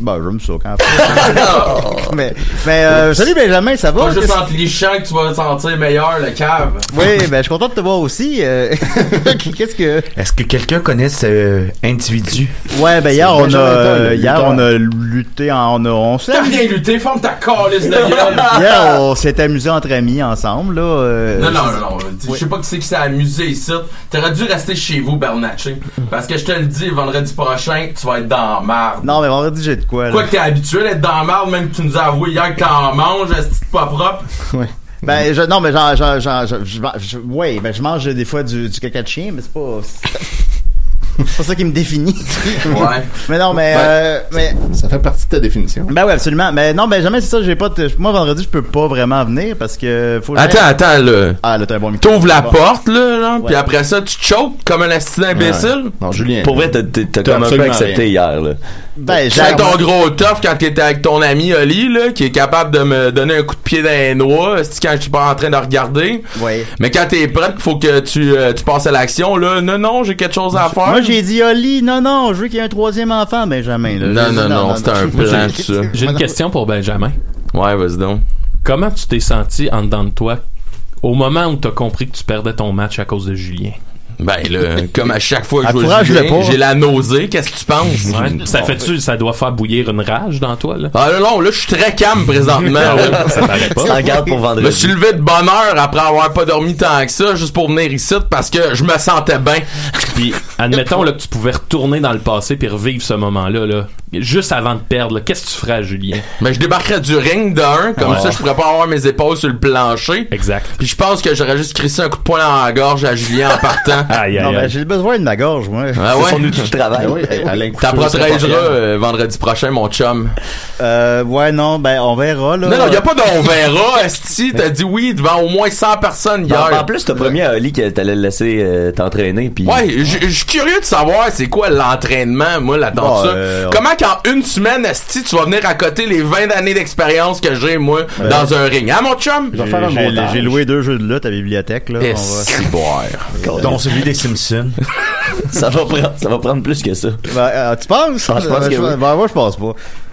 [SPEAKER 2] Bah, j'aime ça quand même. mais, mais euh, salut Benjamin, ça va?
[SPEAKER 8] Pas juste en te lichant que tu vas te sentir meilleur, le cave.
[SPEAKER 2] Oui, ben, je suis content de te voir aussi. euh, Qu'est-ce que.
[SPEAKER 7] Est-ce que quelqu'un connaît ce individu?
[SPEAKER 2] Ouais, ben, hier, on a, euh, hier, on a lutté en, on a, on s'est
[SPEAKER 8] T'as rien lutté, forme ta calice de gueule.
[SPEAKER 2] Hier, on s'est amusé entre amis ensemble, là. euh,
[SPEAKER 8] Non, non, non, non. Je sais pas qui c'est qui s'est amusé ici. T'aurais dû rester chez vous, Bernatchez. Parce que je te le dis, vendredi prochain, tu vas être dans la marde.
[SPEAKER 2] Non, mais vendredi, j'ai de quoi, là.
[SPEAKER 8] Quoi que t'es habitué d'être dans la marde, même que tu nous as avoué hier que t'en manges, est-ce pas propre?
[SPEAKER 2] Ben, je, non, mais genre, genre, genre, je, je, je- ouais, ben, je mange des fois du, du caca de chien, mais c'est pas. C'est pas ça qui me définit.
[SPEAKER 8] Ouais.
[SPEAKER 2] Mais non, mais, euh, mais.
[SPEAKER 4] Ça fait partie de ta définition.
[SPEAKER 2] Ben ouais, absolument. Mais non, ben jamais c'est ça, j'ai pas de- Moi, vendredi, je peux pas vraiment venir parce que faut que
[SPEAKER 8] Attends, attends, là.
[SPEAKER 2] Ah, là, t'as un bon micro.
[SPEAKER 8] T'ouvres la
[SPEAKER 2] Bon.
[SPEAKER 8] porte, là, là, puis après ça, tu te choques comme un assistant imbécile.
[SPEAKER 4] Non, Julien.
[SPEAKER 5] Pour vrai, t'as t'as- t'as
[SPEAKER 4] T'as
[SPEAKER 5] comme un peu accepté
[SPEAKER 4] rien.
[SPEAKER 5] hier, là.
[SPEAKER 2] Ben, j'ai
[SPEAKER 8] ton gros tough quand t'étais avec ton ami Oli, là, qui est capable de me donner un coup de pied dans les noix, quand je suis pas en train de regarder.
[SPEAKER 2] Ouais.
[SPEAKER 8] Mais quand t'es prêt, faut que tu, euh, tu passes à l'action, là. Non, non, j'ai quelque chose à faire.
[SPEAKER 2] Moi, j'ai dit Oli, non, non, je veux qu'il y ait un troisième enfant, Benjamin. Là.
[SPEAKER 8] Non,
[SPEAKER 2] dit,
[SPEAKER 8] non, non, c'était un plan,
[SPEAKER 6] j'ai-
[SPEAKER 8] tout ça.
[SPEAKER 6] J'ai une question pour Benjamin.
[SPEAKER 8] Ouais, vas-y donc.
[SPEAKER 6] Comment tu t'es senti en dedans de toi au moment où t'as compris que tu perdais ton match à cause de Julien?
[SPEAKER 8] Ben là, comme à chaque fois que je vois
[SPEAKER 2] pas.
[SPEAKER 8] j'ai la nausée, qu'est-ce que tu penses?
[SPEAKER 6] Ouais. Ça fait-tu, ça doit faire bouillir une rage dans toi, là?
[SPEAKER 8] Ah là, non, là, je suis très calme présentement. là.
[SPEAKER 6] Ça paraît pas.
[SPEAKER 5] Ça regarde pour
[SPEAKER 8] Je me suis levé de bonne heure après avoir pas dormi tant que ça, juste pour venir ici, parce que je me sentais bien.
[SPEAKER 6] Puis, admettons là, que tu pouvais retourner dans le passé puis revivre ce moment-là, là, juste avant de perdre, qu'est-ce que tu ferais à Julien?
[SPEAKER 8] Ben, je débarquerais du ring d'un, comme
[SPEAKER 6] Ouais.
[SPEAKER 8] ça, je pourrais pas avoir mes épaules sur le plancher.
[SPEAKER 6] Exact.
[SPEAKER 8] Puis je pense que j'aurais juste crissé un coup de poing dans la gorge à Julien en partant.
[SPEAKER 6] Aïe,
[SPEAKER 2] Non,
[SPEAKER 6] aïe,
[SPEAKER 2] ben,
[SPEAKER 6] aïe.
[SPEAKER 2] j'ai besoin de ma gorge, moi.
[SPEAKER 8] Ah
[SPEAKER 5] C'est
[SPEAKER 8] ouais?
[SPEAKER 5] son outil de travail.
[SPEAKER 4] C'est
[SPEAKER 8] protégeras euh, vendredi prochain, mon chum.
[SPEAKER 2] Euh, ouais, non, ben, on verra, là.
[SPEAKER 8] Non, non, y a pas d'on verra, Esti. T'as dit oui devant au moins 100 personnes hier.
[SPEAKER 5] En, en plus, t'as promis à Oli que t'allais le laisser euh, t'entraîner, puis
[SPEAKER 8] Ouais, je suis curieux de savoir c'est quoi l'entraînement, moi, là-dedans
[SPEAKER 2] Bon,
[SPEAKER 8] ça?
[SPEAKER 2] euh,
[SPEAKER 8] Comment qu'en une semaine, Esti, tu vas venir à côté les 20 années d'expérience que j'ai, moi, dans un ring. Hein, mon chum?
[SPEAKER 4] Je vais faire un
[SPEAKER 2] J'ai- loué deux jeux de lutte à la bibliothèque, là. On va...
[SPEAKER 7] celui des Simpsons.
[SPEAKER 5] ça va prendre, ça va prendre plus que ça.
[SPEAKER 2] Ben, euh, tu penses?
[SPEAKER 5] Ah, je pense
[SPEAKER 2] Ben,
[SPEAKER 5] que oui.
[SPEAKER 2] ben, moi, je pense pas.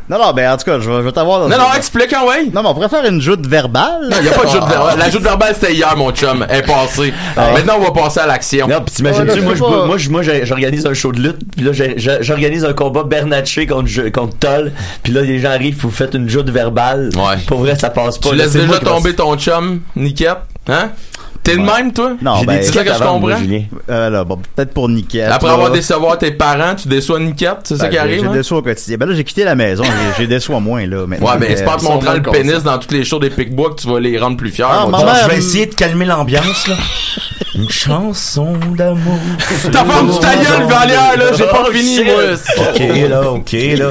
[SPEAKER 2] Non, non, ben, en tout cas, je vais, je vais t'avoir dans
[SPEAKER 8] Non, non, explique, hein, ouais.
[SPEAKER 2] Non, mais on pourrait faire une joute verbale.
[SPEAKER 8] Non, y a pas de jeu de verbal. La jeu de verbal, c'était hier, mon chum. Elle est passée. Maintenant, on va passer à l'action.
[SPEAKER 5] Non, pis t'imagines-tu,
[SPEAKER 2] Ouais,
[SPEAKER 5] moi,
[SPEAKER 2] pas.
[SPEAKER 5] moi, j'organise un show de lutte, puis là, j'organise un combat Bernatchez contre, contre Toll, puis là, les gens arrivent, vous faites une joute verbale.
[SPEAKER 8] Ouais.
[SPEAKER 5] Pour vrai, ça passe pas.
[SPEAKER 8] Tu
[SPEAKER 5] là,
[SPEAKER 8] laisses déjà tomber ton chum, Niquette? Hein? T'es le même, toi?
[SPEAKER 2] Non,
[SPEAKER 5] J'ai
[SPEAKER 2] ben,
[SPEAKER 5] des
[SPEAKER 8] c'est
[SPEAKER 5] tickets
[SPEAKER 8] que je comprends.
[SPEAKER 2] Euh, là, bon, peut-être pour Niquette.
[SPEAKER 8] Après
[SPEAKER 2] là.
[SPEAKER 8] avoir décevoir tes parents, tu déçois Niquette? C'est ça
[SPEAKER 2] Ben,
[SPEAKER 8] qui arrive?
[SPEAKER 2] J'ai
[SPEAKER 8] hein?
[SPEAKER 2] déçu au quotidien. Ben là, j'ai quitté la maison. J'ai- déçu moins, là. maintenant.
[SPEAKER 8] Ouais, ben, c'est pas en te
[SPEAKER 2] Euh,
[SPEAKER 8] montrant le pénis dans tous les shows des Pic-Bois que tu vas les rendre plus fiers.
[SPEAKER 2] Ah, maman,
[SPEAKER 7] je
[SPEAKER 2] euh,
[SPEAKER 7] vais essayer de calmer l'ambiance, là. Une chanson d'amour.
[SPEAKER 8] T'as ferme du ta gueule, Valière, là! J'ai pas
[SPEAKER 5] Oh,
[SPEAKER 8] fini,
[SPEAKER 5] shit.
[SPEAKER 8] moi!
[SPEAKER 7] Ok, là, ok, là.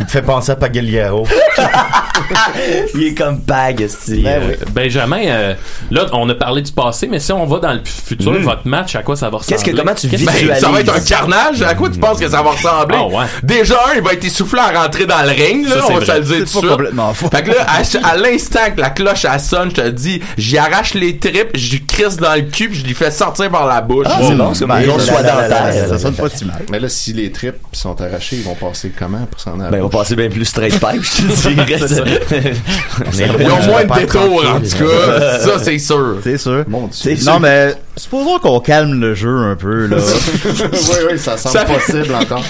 [SPEAKER 7] Il me fait penser à Pagliaro.
[SPEAKER 5] Il est comme bag, esti.
[SPEAKER 2] Ben oui.
[SPEAKER 6] Benjamin, euh, là, on a parlé du passé, mais si on va dans le futur, votre match, à quoi ça va ressembler?
[SPEAKER 5] Qu'est-ce que- comment tu
[SPEAKER 6] Qu'est-ce-
[SPEAKER 5] vis-
[SPEAKER 8] Ben, ça va être un carnage. À quoi tu penses que ça va ressembler?
[SPEAKER 6] Ah, ouais.
[SPEAKER 8] Déjà, un, il va être essoufflé à rentrer dans le ring, là.
[SPEAKER 6] Ça, c'est
[SPEAKER 8] on va se le dire
[SPEAKER 2] C'est
[SPEAKER 8] tout de
[SPEAKER 2] complètement faux.
[SPEAKER 8] Fait que là, à, à l'instant que la cloche elle sonne, je te dis, j'y arrache les tripes, j'y crisse dans le cul, puis je lui fais sortir par la bouche.
[SPEAKER 5] Ah, c'est bon, c'est
[SPEAKER 2] Ben,
[SPEAKER 5] bon.
[SPEAKER 2] ça-
[SPEAKER 5] soit
[SPEAKER 2] Ça sonne pas si mal.
[SPEAKER 4] Mais là, si les tripes sont arrachées, ils vont passer comment pour s'en aller?
[SPEAKER 5] On va passer bien plus straight pipe, je te dirais.
[SPEAKER 8] Ils ont moins de détours, en tout cas. Ça, c'est sûr.
[SPEAKER 2] C'est sûr.
[SPEAKER 4] Mon Dieu.
[SPEAKER 2] Non, mais supposons qu'on calme le jeu un peu, là.
[SPEAKER 4] oui, oui, ça semble
[SPEAKER 8] Ça fait-
[SPEAKER 4] possible encore.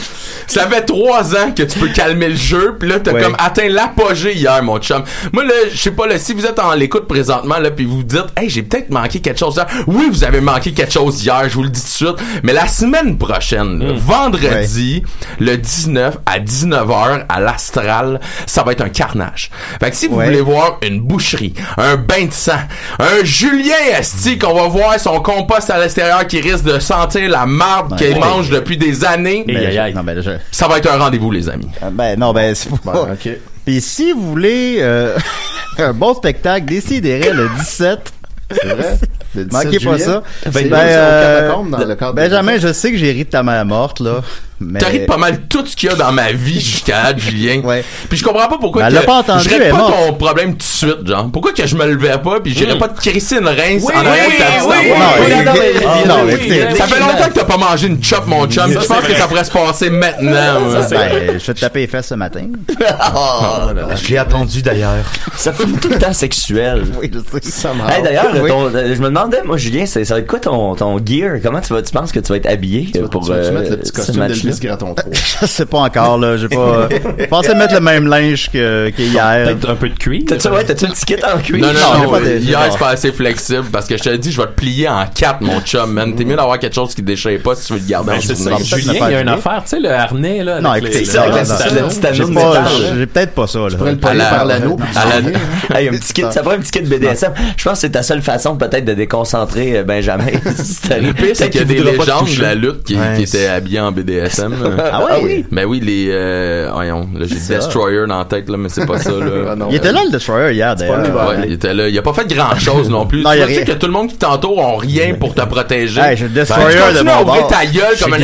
[SPEAKER 8] Ça fait trois ans que tu peux calmer le jeu, puis là t'as
[SPEAKER 2] Ouais.
[SPEAKER 8] comme atteint l'apogée hier, mon chum. Moi là, je sais pas là, si vous êtes en l'écoute présentement là, puis vous vous dites, hey, j'ai peut-être manqué quelque chose hier. Oui, vous avez manqué quelque chose hier, je vous le dis tout de suite. Mais la semaine prochaine, là, vendredi, le 19 à 19h à l'Astral, ça va être un carnage. Fait que si vous
[SPEAKER 2] Ouais.
[SPEAKER 8] voulez voir une boucherie, un bain de sang, un Julien Esti qu'on va voir son compost à l'extérieur qui risque de sentir la marde
[SPEAKER 2] Ouais.
[SPEAKER 8] qu'il
[SPEAKER 2] Ouais.
[SPEAKER 8] mange depuis des années.
[SPEAKER 6] Aïe, aïe, aïe.
[SPEAKER 2] Non, ben, je-
[SPEAKER 8] Ça va être un rendez-vous, les amis.
[SPEAKER 2] Ah, Ben non, ben c'est pas.
[SPEAKER 4] Bon, ok.
[SPEAKER 2] Puis si vous voulez euh, un bon spectacle, décidérez le 17.
[SPEAKER 4] C'est vrai? Le 17
[SPEAKER 2] Manquez pas
[SPEAKER 4] juillet?
[SPEAKER 2] ça. Ben,
[SPEAKER 4] ben,
[SPEAKER 2] euh,
[SPEAKER 4] au catacombe dans le cadre de-
[SPEAKER 2] Benjamin, je sais que j'ai ri de ta mère morte, là. Mais...
[SPEAKER 8] T'arrives pas mal tout ce qu'il y a dans ma vie jusqu'à date, Julien.
[SPEAKER 2] Ouais.
[SPEAKER 8] Puis je comprends pas pourquoi
[SPEAKER 2] Ben, elle
[SPEAKER 8] que
[SPEAKER 2] l'a pas entendu,
[SPEAKER 8] je règle pas ton problème tout de suite, genre. Pourquoi que je me levais pas puis j'irais
[SPEAKER 6] Mm.
[SPEAKER 8] pas te crisser une rince
[SPEAKER 6] Oui,
[SPEAKER 8] en arrière
[SPEAKER 6] oui,
[SPEAKER 8] de ta
[SPEAKER 6] oui,
[SPEAKER 8] petite
[SPEAKER 6] oui?
[SPEAKER 2] Non,
[SPEAKER 6] mais-
[SPEAKER 8] Ça fait longtemps que t'as pas mangé une chop, mon chum. Je pense que ça pourrait se passer maintenant.
[SPEAKER 2] Ben, je vais te taper les fesses ce matin.
[SPEAKER 5] Oh,
[SPEAKER 7] Je l'ai attendu d'ailleurs.
[SPEAKER 5] ça fait tout le temps sexuel.
[SPEAKER 2] Oui, je sais.
[SPEAKER 4] Ça
[SPEAKER 5] d'ailleurs, euh, je me demandais, moi, Julien, c'est- ça va être quoi ton, ton gear? Comment tu vas, tu penses que tu vas être habillé
[SPEAKER 4] Tu vas-
[SPEAKER 5] pour euh,
[SPEAKER 4] mettre le petit
[SPEAKER 5] ce
[SPEAKER 4] costume dès le
[SPEAKER 5] match-là?
[SPEAKER 2] là?
[SPEAKER 4] Chris Graton 3.
[SPEAKER 2] Je sais pas encore, là. J'ai pas. Je pensais mettre le même linge que, que hier.
[SPEAKER 6] Peut-être un peu de cuir.
[SPEAKER 5] T'as-tu ouais, t'as-tu une ticket en cuir?
[SPEAKER 8] Non, non,
[SPEAKER 2] Non,
[SPEAKER 8] non,
[SPEAKER 2] pas de-
[SPEAKER 8] hier, c'est pas assez flexible parce que je te dis, je vais te plier en quatre, mon chum, man. T'es mieux d'avoir quelque chose qui déchire pas si tu veux le garder en
[SPEAKER 6] Ben, c'est ça. Julien, il y a une affaire, tu sais, le harnais, là.
[SPEAKER 2] Non,
[SPEAKER 6] avec
[SPEAKER 2] écoutez,
[SPEAKER 6] les-
[SPEAKER 5] ça,
[SPEAKER 6] les-
[SPEAKER 5] petite anneau
[SPEAKER 2] J'ai
[SPEAKER 5] de métal.
[SPEAKER 2] j'ai peut-être pas ça, là.
[SPEAKER 4] pourrais le
[SPEAKER 8] la-
[SPEAKER 4] par l'anneau.
[SPEAKER 5] Hey, un petit kit, ça prend un petit kit BDSM. Je pense que c'est ta seule façon peut-être de déconcentrer euh, Benjamin.
[SPEAKER 8] Le pire, c'est qu'il y a des légendes de la lutte qui étaient habillées en BDSM.
[SPEAKER 5] Ah ouais? Ah oui?
[SPEAKER 8] Ben oui, les, euh, voyons, là, j'ai
[SPEAKER 2] ça.
[SPEAKER 8] Destroyer dans la tête, là, mais c'est pas ça, là.
[SPEAKER 4] Ah non,
[SPEAKER 2] Il était
[SPEAKER 4] euh,
[SPEAKER 2] là, le Destroyer, hier, d'ailleurs.
[SPEAKER 8] Ouais, il était là. Il a pas fait grand chose non plus.
[SPEAKER 2] Non,
[SPEAKER 8] tu
[SPEAKER 2] il y a
[SPEAKER 8] vois, tu sais que tout le monde qui t'entoure ont rien pour te protéger.
[SPEAKER 2] Hey, j'ai le
[SPEAKER 8] Ben,
[SPEAKER 2] Destroyer
[SPEAKER 8] tu
[SPEAKER 2] de mon bord.
[SPEAKER 8] ta gueule comme un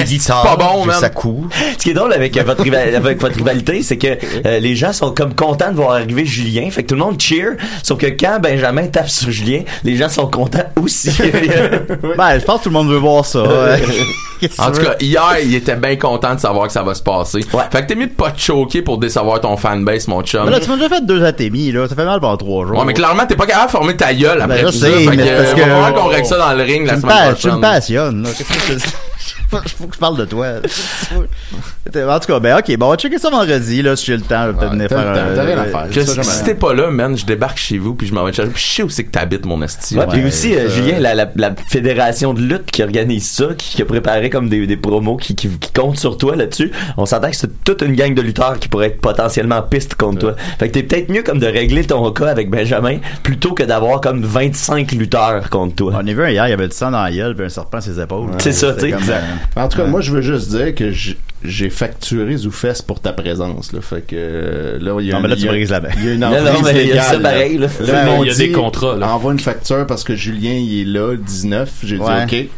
[SPEAKER 8] pas bon, man.
[SPEAKER 7] sa cou.
[SPEAKER 5] Ce qui est drôle avec euh, votre, rival- avec votre rivalité, c'est que euh, les gens sont comme contents de voir arriver Julien. Fait que tout le monde cheer. Sauf que quand Benjamin tape sur Julien, les gens sont contents aussi.
[SPEAKER 2] Ben, je pense que tout le monde veut voir ça.
[SPEAKER 8] En tout cas, hier, il était bien content de savoir que ça va se passer. Fait que t'es mieux de pas te choquer pour décevoir ton fanbase, mon chum.
[SPEAKER 2] Mais là, tu m'as déjà fait deux atémies, là. Ça fait mal pendant trois jours.
[SPEAKER 8] Ouais, mais clairement, t'es pas capable de former ta gueule après
[SPEAKER 2] Ben, je
[SPEAKER 8] tout
[SPEAKER 2] sais,
[SPEAKER 8] ça. Fait
[SPEAKER 2] mais
[SPEAKER 8] que,
[SPEAKER 2] parce
[SPEAKER 8] qu'on règle ça dans le ring la
[SPEAKER 2] tu
[SPEAKER 8] semaine
[SPEAKER 2] pa- tu
[SPEAKER 8] prochaine.
[SPEAKER 2] me passionnes, là. Qu'est-ce que faut que je parle de toi. en tout cas, ben ok, bon, on va checker ça vendredi, là, si j'ai le temps. Je vais peut-être venir
[SPEAKER 4] t'as
[SPEAKER 2] faire un-
[SPEAKER 4] t'as rien à faire.
[SPEAKER 8] Chris,
[SPEAKER 4] Ça, jamais.
[SPEAKER 8] si t'es pas là, man, je débarque chez vous puis je m'en vais te chercher. Puis je sais où c'est que t'habites, mon esti.
[SPEAKER 5] Ouais, puis
[SPEAKER 2] Ouais,
[SPEAKER 5] aussi, euh,
[SPEAKER 2] euh,
[SPEAKER 5] Julien, la, la, la fédération de lutte qui organise ça, qui, qui a préparé comme des, des promos qui, qui, qui comptent sur toi là-dessus, on s'entend que c'est toute une gang de lutteurs qui pourraient être potentiellement pistes contre toi. Fait que t'es peut-être mieux comme de régler ton cas avec Benjamin plutôt que d'avoir comme 25 lutteurs contre toi.
[SPEAKER 2] On a vu un hier, il y avait du sang dans la gueule puis un serpent à ses épaules.
[SPEAKER 5] C'est ça, tu sais.
[SPEAKER 4] En tout cas,
[SPEAKER 2] Ouais.
[SPEAKER 4] moi, je veux juste dire que j'ai facturé Zoufès pour ta présence. Là. Fait que là, il y a
[SPEAKER 2] Non, mais là, tu brises la baie.
[SPEAKER 4] Il y a une
[SPEAKER 5] Non, non,
[SPEAKER 4] emprise
[SPEAKER 5] mais il y a
[SPEAKER 4] légale,
[SPEAKER 5] ça
[SPEAKER 4] là.
[SPEAKER 5] pareil, là.
[SPEAKER 4] Là,
[SPEAKER 6] Il y a-
[SPEAKER 4] ils m'ont
[SPEAKER 6] il y a
[SPEAKER 4] dit,
[SPEAKER 6] des contrats, là.
[SPEAKER 4] Envoie une facture parce que Julien, il est là, le 19. J'ai
[SPEAKER 2] Ouais.
[SPEAKER 4] dit OK.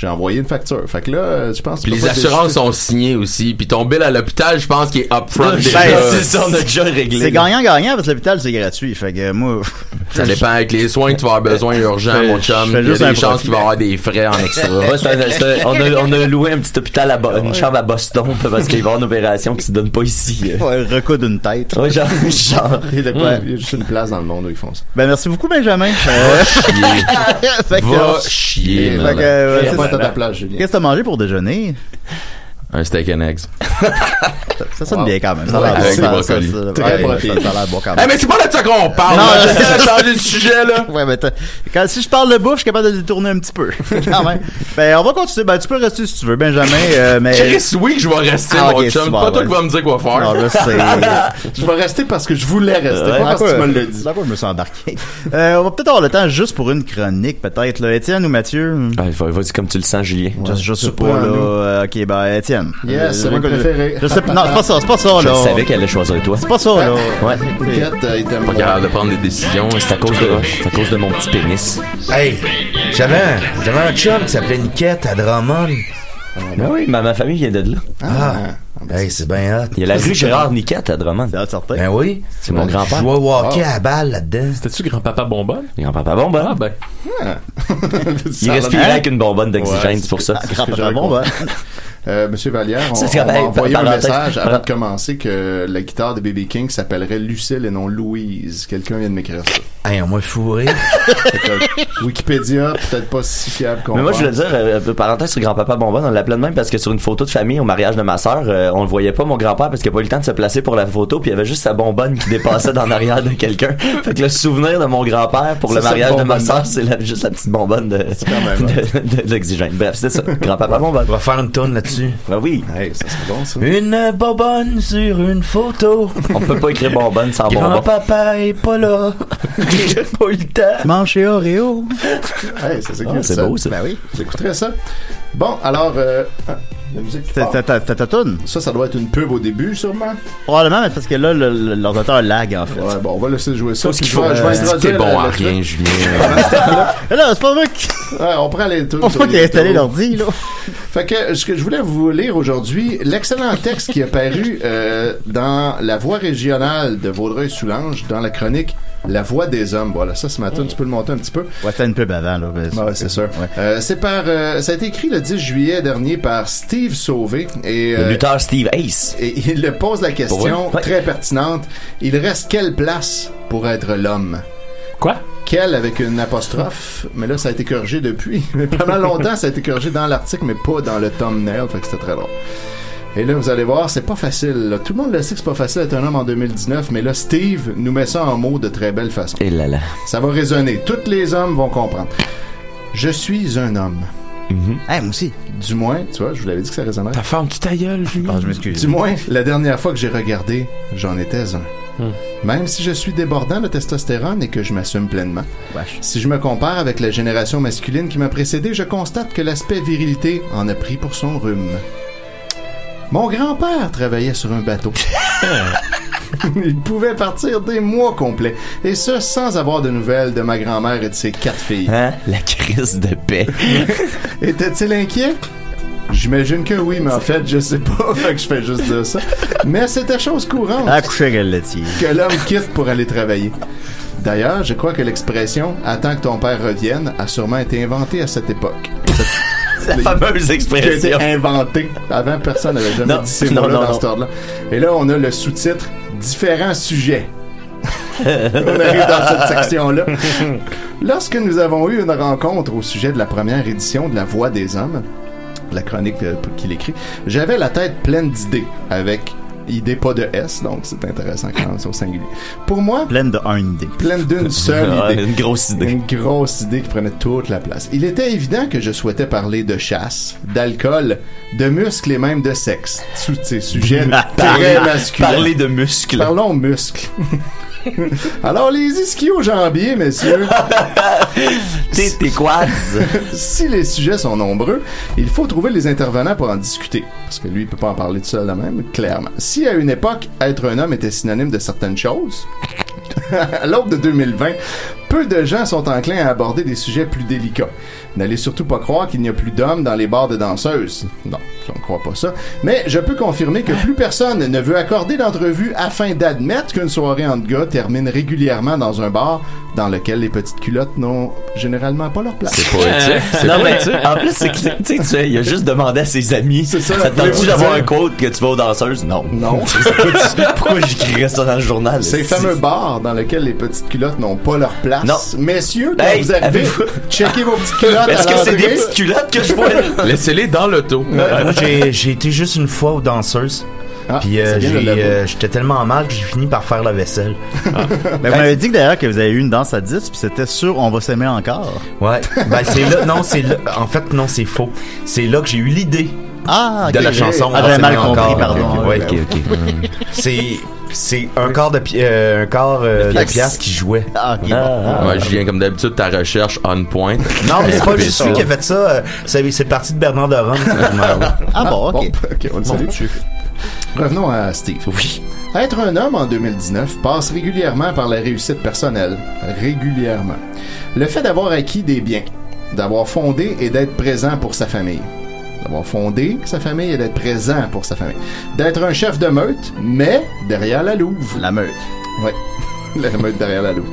[SPEAKER 4] J'ai envoyé une facture. Fait que là, euh, je pense
[SPEAKER 8] Puis
[SPEAKER 4] que
[SPEAKER 8] les assurances sont signées aussi. Puis ton bill à l'hôpital, je pense qu'il est upfront
[SPEAKER 5] Ben,
[SPEAKER 8] déjà.
[SPEAKER 5] c'est ça, on a déjà réglé.
[SPEAKER 2] C'est gagnant-gagnant parce que l'hôpital, c'est gratuit. Fait que moi.
[SPEAKER 8] Ça dépend avec les soins que tu vas avoir besoin urgent,
[SPEAKER 2] Je fais-
[SPEAKER 8] mon chum. Il y a
[SPEAKER 2] juste
[SPEAKER 8] des chances qu'il va y avoir des frais en extra.
[SPEAKER 5] Ouais, on, a, on a loué un petit hôpital à Bo- une chambre à Boston parce qu'il va y avoir une opération qui se donne pas ici.
[SPEAKER 2] Ouais, recoudre une tête.
[SPEAKER 5] Ouais, genre, genre.
[SPEAKER 4] Il y a juste une place dans le monde où ils font ça.
[SPEAKER 2] Ben, merci beaucoup, Benjamin. Euh, fait que,
[SPEAKER 8] Va chier,
[SPEAKER 4] à ta place, Julien.
[SPEAKER 2] Qu'est-ce que t'as mangé pour déjeuner?
[SPEAKER 8] Un steak and eggs.
[SPEAKER 2] Ça sonne
[SPEAKER 4] Wow.
[SPEAKER 2] bien quand même. Ça a
[SPEAKER 4] Ouais,
[SPEAKER 2] l'air
[SPEAKER 8] avec
[SPEAKER 2] bon. Ça-
[SPEAKER 4] Très
[SPEAKER 2] ouais, a l'air bon quand
[SPEAKER 8] Eh,
[SPEAKER 2] même.
[SPEAKER 8] mais c'est pas de ça qu'on parle.
[SPEAKER 2] Non,
[SPEAKER 8] là.
[SPEAKER 2] c'est-
[SPEAKER 8] changer de sujet, là.
[SPEAKER 2] Ouais, mais quand, si je parle de bouffe, je suis capable de le détourner un petit peu. quand même. Ben, on va continuer. Ben, tu peux rester si tu veux, Benjamin, euh, mais.
[SPEAKER 8] Chris, oui, que je vais rester,
[SPEAKER 2] Ah,
[SPEAKER 8] mon
[SPEAKER 2] ok,
[SPEAKER 8] chum.
[SPEAKER 2] c'est
[SPEAKER 8] Pas toi
[SPEAKER 2] ouais.
[SPEAKER 8] qui vas me dire quoi faire.
[SPEAKER 2] Non, je sais.
[SPEAKER 4] Je vais rester parce que je voulais rester,
[SPEAKER 2] Ouais,
[SPEAKER 4] pas parce que tu me l'as dit.
[SPEAKER 2] D'accord, je me suis embarqué? Euh, on va peut-être avoir le temps juste pour une chronique, peut-être. là. Étienne ou Mathieu?
[SPEAKER 5] Ouais, vas- Vas-y comme tu le sens, Julien.
[SPEAKER 2] Je, je sais
[SPEAKER 4] c'est
[SPEAKER 2] pas, là. Euh, ok, ben, Étienne.
[SPEAKER 4] Yes,
[SPEAKER 2] Euh,
[SPEAKER 4] c'est mon
[SPEAKER 2] je-
[SPEAKER 4] préféré.
[SPEAKER 2] Je sais pas, non, c'est pas ça, c'est pas ça,
[SPEAKER 5] Je
[SPEAKER 2] là.
[SPEAKER 5] savais qu'elle allait choisir toi.
[SPEAKER 2] C'est pas ça, là.
[SPEAKER 5] Ouais.
[SPEAKER 4] Pouquette, euh,
[SPEAKER 8] Pas capable de prendre des décisions.
[SPEAKER 5] C'est à cause de, c'est à cause de mon petit pénis.
[SPEAKER 7] Hey, j'avais un, j'avais un chum qui s'appelait Niquette à Drummond.
[SPEAKER 5] Ben oui, ma, ma famille vient de là.
[SPEAKER 7] Ah, hey, c'est bien hot.
[SPEAKER 5] Il y a la rue Gérard Niquette à Drummond.
[SPEAKER 2] C'est.
[SPEAKER 7] Ben oui.
[SPEAKER 5] C'est mon grand-père.
[SPEAKER 7] Je jouais au hockey à balle là-dedans.
[SPEAKER 6] C'était-tu grand-papa bonbonne?
[SPEAKER 5] Grand-papa bonbonne.
[SPEAKER 6] Ah, ben.
[SPEAKER 5] Il respirait avec une bonbonne d'oxygène,
[SPEAKER 4] Ouais,
[SPEAKER 5] c'est pour ça.
[SPEAKER 2] Ah, grand-papa bon, ben.
[SPEAKER 4] Euh, Monsieur Vallière, on, on m'a envoyé un message avant de commencer que la guitare de BB King s'appellerait Lucille et non Louise. Quelqu'un vient de m'écrire ça.
[SPEAKER 7] Hey, on m'a fourré.
[SPEAKER 4] Wikipédia, peut-être pas si fiable qu'on
[SPEAKER 5] Mais moi, je voulais dire, euh, euh, parenthèse sur grand-papa bonbonne, on l'appelait de même parce que sur une photo de famille au mariage de ma sœur, euh, on le voyait pas, mon grand-père, parce qu'il a pas eu le temps de se placer pour la photo, puis il y avait juste sa bonbonne qui dépassait dans l'arrière de quelqu'un. Fait que le souvenir de mon grand-père pour le mariage de ma sœur, c'est la- juste la petite bonbonne de, de, de- de l'oxygène. Bref, c'était ça. Grand-papa bonbonne.
[SPEAKER 7] On va faire une tonne là-dessus.
[SPEAKER 5] Ben oui.
[SPEAKER 4] Hey, ça serait bon, ça.
[SPEAKER 7] Une bobonne sur une photo.
[SPEAKER 5] On peut pas écrire bonbonne sans bonbon.
[SPEAKER 7] Grand-papa est pas là. J'ai pas eu le temps.
[SPEAKER 2] Mange chez Oreo.
[SPEAKER 4] Hey, ça, c'est
[SPEAKER 5] Ah, c'est beau, ça.
[SPEAKER 2] Ben oui.
[SPEAKER 4] J'écouterais ça. Bon, alors, euh, ah, la musique
[SPEAKER 2] t'as ta toune?
[SPEAKER 4] Ça, ça doit être une pub au début, sûrement.
[SPEAKER 2] Probablement, mais parce que là, l'ordinateur lag, en fait.
[SPEAKER 4] Ouais, bon, on va laisser jouer ça.
[SPEAKER 5] Faut ce
[SPEAKER 4] puis
[SPEAKER 5] qu'il faut.
[SPEAKER 4] je vais introduire
[SPEAKER 8] bon à rien. Julien.
[SPEAKER 2] Là, c'est pas moi qui,
[SPEAKER 4] Ouais, on prend les trucs.
[SPEAKER 2] pas moi qui ai installé l'ordi, là.
[SPEAKER 4] Fait que ce que je voulais vous lire aujourd'hui, l'excellent texte qui est paru euh, dans la voix régionale de Vaudreuil-Soulanges, dans la chronique La voix des hommes. Voilà, ça ce matin, tu peux le monter un petit peu.
[SPEAKER 2] Ouais, c'était une pub avant, là.
[SPEAKER 4] Ouais, c'est sûr.
[SPEAKER 2] Ouais.
[SPEAKER 4] Euh, c'est par, euh, ça a été écrit le 10 juillet dernier par Steve Sauvé et,
[SPEAKER 5] Le
[SPEAKER 4] euh,
[SPEAKER 5] lutteur Steve Ace.
[SPEAKER 4] et il le pose la question?
[SPEAKER 5] Ouais.
[SPEAKER 4] très pertinente. Il reste quelle place pour être l'homme?
[SPEAKER 6] Quoi?
[SPEAKER 4] Quelle avec une apostrophe, mais là ça a été corrigé depuis. Mais pendant longtemps ça a été corrigé dans l'article, mais pas dans le thumbnail, fait que c'était très drôle. Et là, vous allez voir, c'est pas facile. là. Tout le monde le sait que c'est pas facile d'être un homme en 2019, mais là, Steve nous met ça en mots de très belle façon.
[SPEAKER 5] Et là là.
[SPEAKER 4] Ça va résonner. Tous les hommes vont comprendre. Je suis un homme.
[SPEAKER 2] moi aussi.
[SPEAKER 4] Du moins, tu vois, je vous l'avais dit que ça résonnerait.
[SPEAKER 8] Ta femme, tu ta gueule, Julien?
[SPEAKER 2] je m'excuse.
[SPEAKER 4] Du moins, la dernière fois que j'ai regardé, j'en étais un. Même si je suis débordant de testostérone et que je m'assume pleinement. Si je me compare avec la génération masculine qui m'a précédé, je constate que l'aspect virilité en a pris pour son rhume. Mon grand-père travaillait sur un bateau. Il pouvait partir des mois complets, et ce sans avoir de nouvelles de ma grand-mère et de ses quatre filles.
[SPEAKER 5] Hein? La crise de paix.
[SPEAKER 4] Était-il inquiet? J'imagine que oui, mais en fait, je sais pas, fait que je fais juste dire ça. Mais c'était chose courante.
[SPEAKER 2] Accoucher.
[SPEAKER 4] Que l'homme quitte pour aller travailler. D'ailleurs, je crois que l'expression « attends que ton père revienne » a sûrement été inventée à cette époque.
[SPEAKER 5] La fameuse expression.
[SPEAKER 4] Qui a été inventée. Avant, personne n'avait jamais
[SPEAKER 5] Non,
[SPEAKER 4] dit ces mots-là dans cet ordre-là. Et là, on a le sous-titre « Différents sujets ». on arrive dans cette section-là. Lorsque nous avons eu une rencontre au sujet de la première édition de La Voix des Hommes, la chronique euh, qu'il écrit, j'avais la tête pleine d'idées, avec idée pas de S, donc c'est intéressant quand même, c'est au singulier. Pour moi...
[SPEAKER 2] Pleine de un idée.
[SPEAKER 4] Pleine d'une seule idée.
[SPEAKER 5] une grosse idée.
[SPEAKER 4] Une grosse idée qui prenait toute la place. Il était évident que je souhaitais parler de chasse, d'alcool, de muscles et même de sexe. Sous ces sujets
[SPEAKER 5] Parler-
[SPEAKER 4] très masculins.
[SPEAKER 5] parler de muscles.
[SPEAKER 4] Parlons muscles. Alors, les ischio-jambiers, messieurs.
[SPEAKER 5] T'es t'es quads.
[SPEAKER 4] si les sujets sont nombreux, il faut trouver les intervenants pour en discuter. Parce que lui, il peut pas en parler tout seul de même, clairement. Si à une époque, être un homme était synonyme de certaines choses, à l'aube de 2020, peu de gens sont enclins à aborder des sujets plus délicats. N'allez surtout pas croire qu'il n'y a plus d'hommes dans les bars de danseuses. Non, je ne crois pas ça. Mais je peux confirmer que plus personne ne veut accorder d'entrevue afin d'admettre qu'une soirée entre gars termine régulièrement dans un bar dans lequel les petites culottes n'ont généralement pas leur place.
[SPEAKER 5] C'est poétique.
[SPEAKER 4] C'est
[SPEAKER 5] non, mais en plus, c'est que, tu sais, tu sais, il a juste demandé à ses amis.
[SPEAKER 4] ça,
[SPEAKER 5] ça te tente-tu d'avoir un quote que tu vas aux danseuses? Non.
[SPEAKER 4] Non.
[SPEAKER 5] Pourquoi j'écrirais ça dans le journal?
[SPEAKER 4] Ces fameux bars dans lesquels les petites culottes n'ont pas leur place.
[SPEAKER 5] Non.
[SPEAKER 4] Messieurs, quand
[SPEAKER 5] Hey,
[SPEAKER 4] vous arrivez, checkez vos petites culottes.
[SPEAKER 5] Est-ce que c'est des petites culottes que je vois?
[SPEAKER 8] Laissez-les dans l'auto.
[SPEAKER 7] Euh, moi, j'ai, j'ai été juste une fois aux danseuses. puis euh, euh, j'étais tellement mal que j'ai fini par faire la vaisselle.
[SPEAKER 2] Mais vous m'avez dit que d'ailleurs que vous avez eu une danse à 10 puis c'était sûr on va s'aimer encore.
[SPEAKER 7] Ouais. Ben c'est là, non, c'est là. En fait, non, c'est faux. C'est là que j'ai eu l'idée.
[SPEAKER 2] Ah,
[SPEAKER 7] de la chanson.
[SPEAKER 2] Ah, j'avais
[SPEAKER 7] On
[SPEAKER 2] mal compris,
[SPEAKER 7] encore.
[SPEAKER 2] pardon.
[SPEAKER 7] Ouais, ok, ok. c'est c'est un quart de pi- euh, un quart euh, de
[SPEAKER 8] pièce.
[SPEAKER 7] qui jouait.
[SPEAKER 2] Ah, ok.
[SPEAKER 8] Ouais, Julien, comme d'habitude, ta recherche on point.
[SPEAKER 7] Non, mais c'est pas juste lui qui a fait ça. euh, C'est c'est parti de Bernard rumeur-là.
[SPEAKER 2] Ah bon, ok.
[SPEAKER 4] ok, on le salue. Revenons à Steve. Oui. Être un homme en 2019 passe régulièrement par la réussite personnelle. Régulièrement. Le fait d'avoir acquis des biens, d'avoir fondé et d'être présent pour sa famille. D'avoir fondé sa famille et d'être présent pour sa famille. D'être un chef de meute, mais derrière la louve.
[SPEAKER 2] La meute.
[SPEAKER 4] Oui. la meute derrière la louve.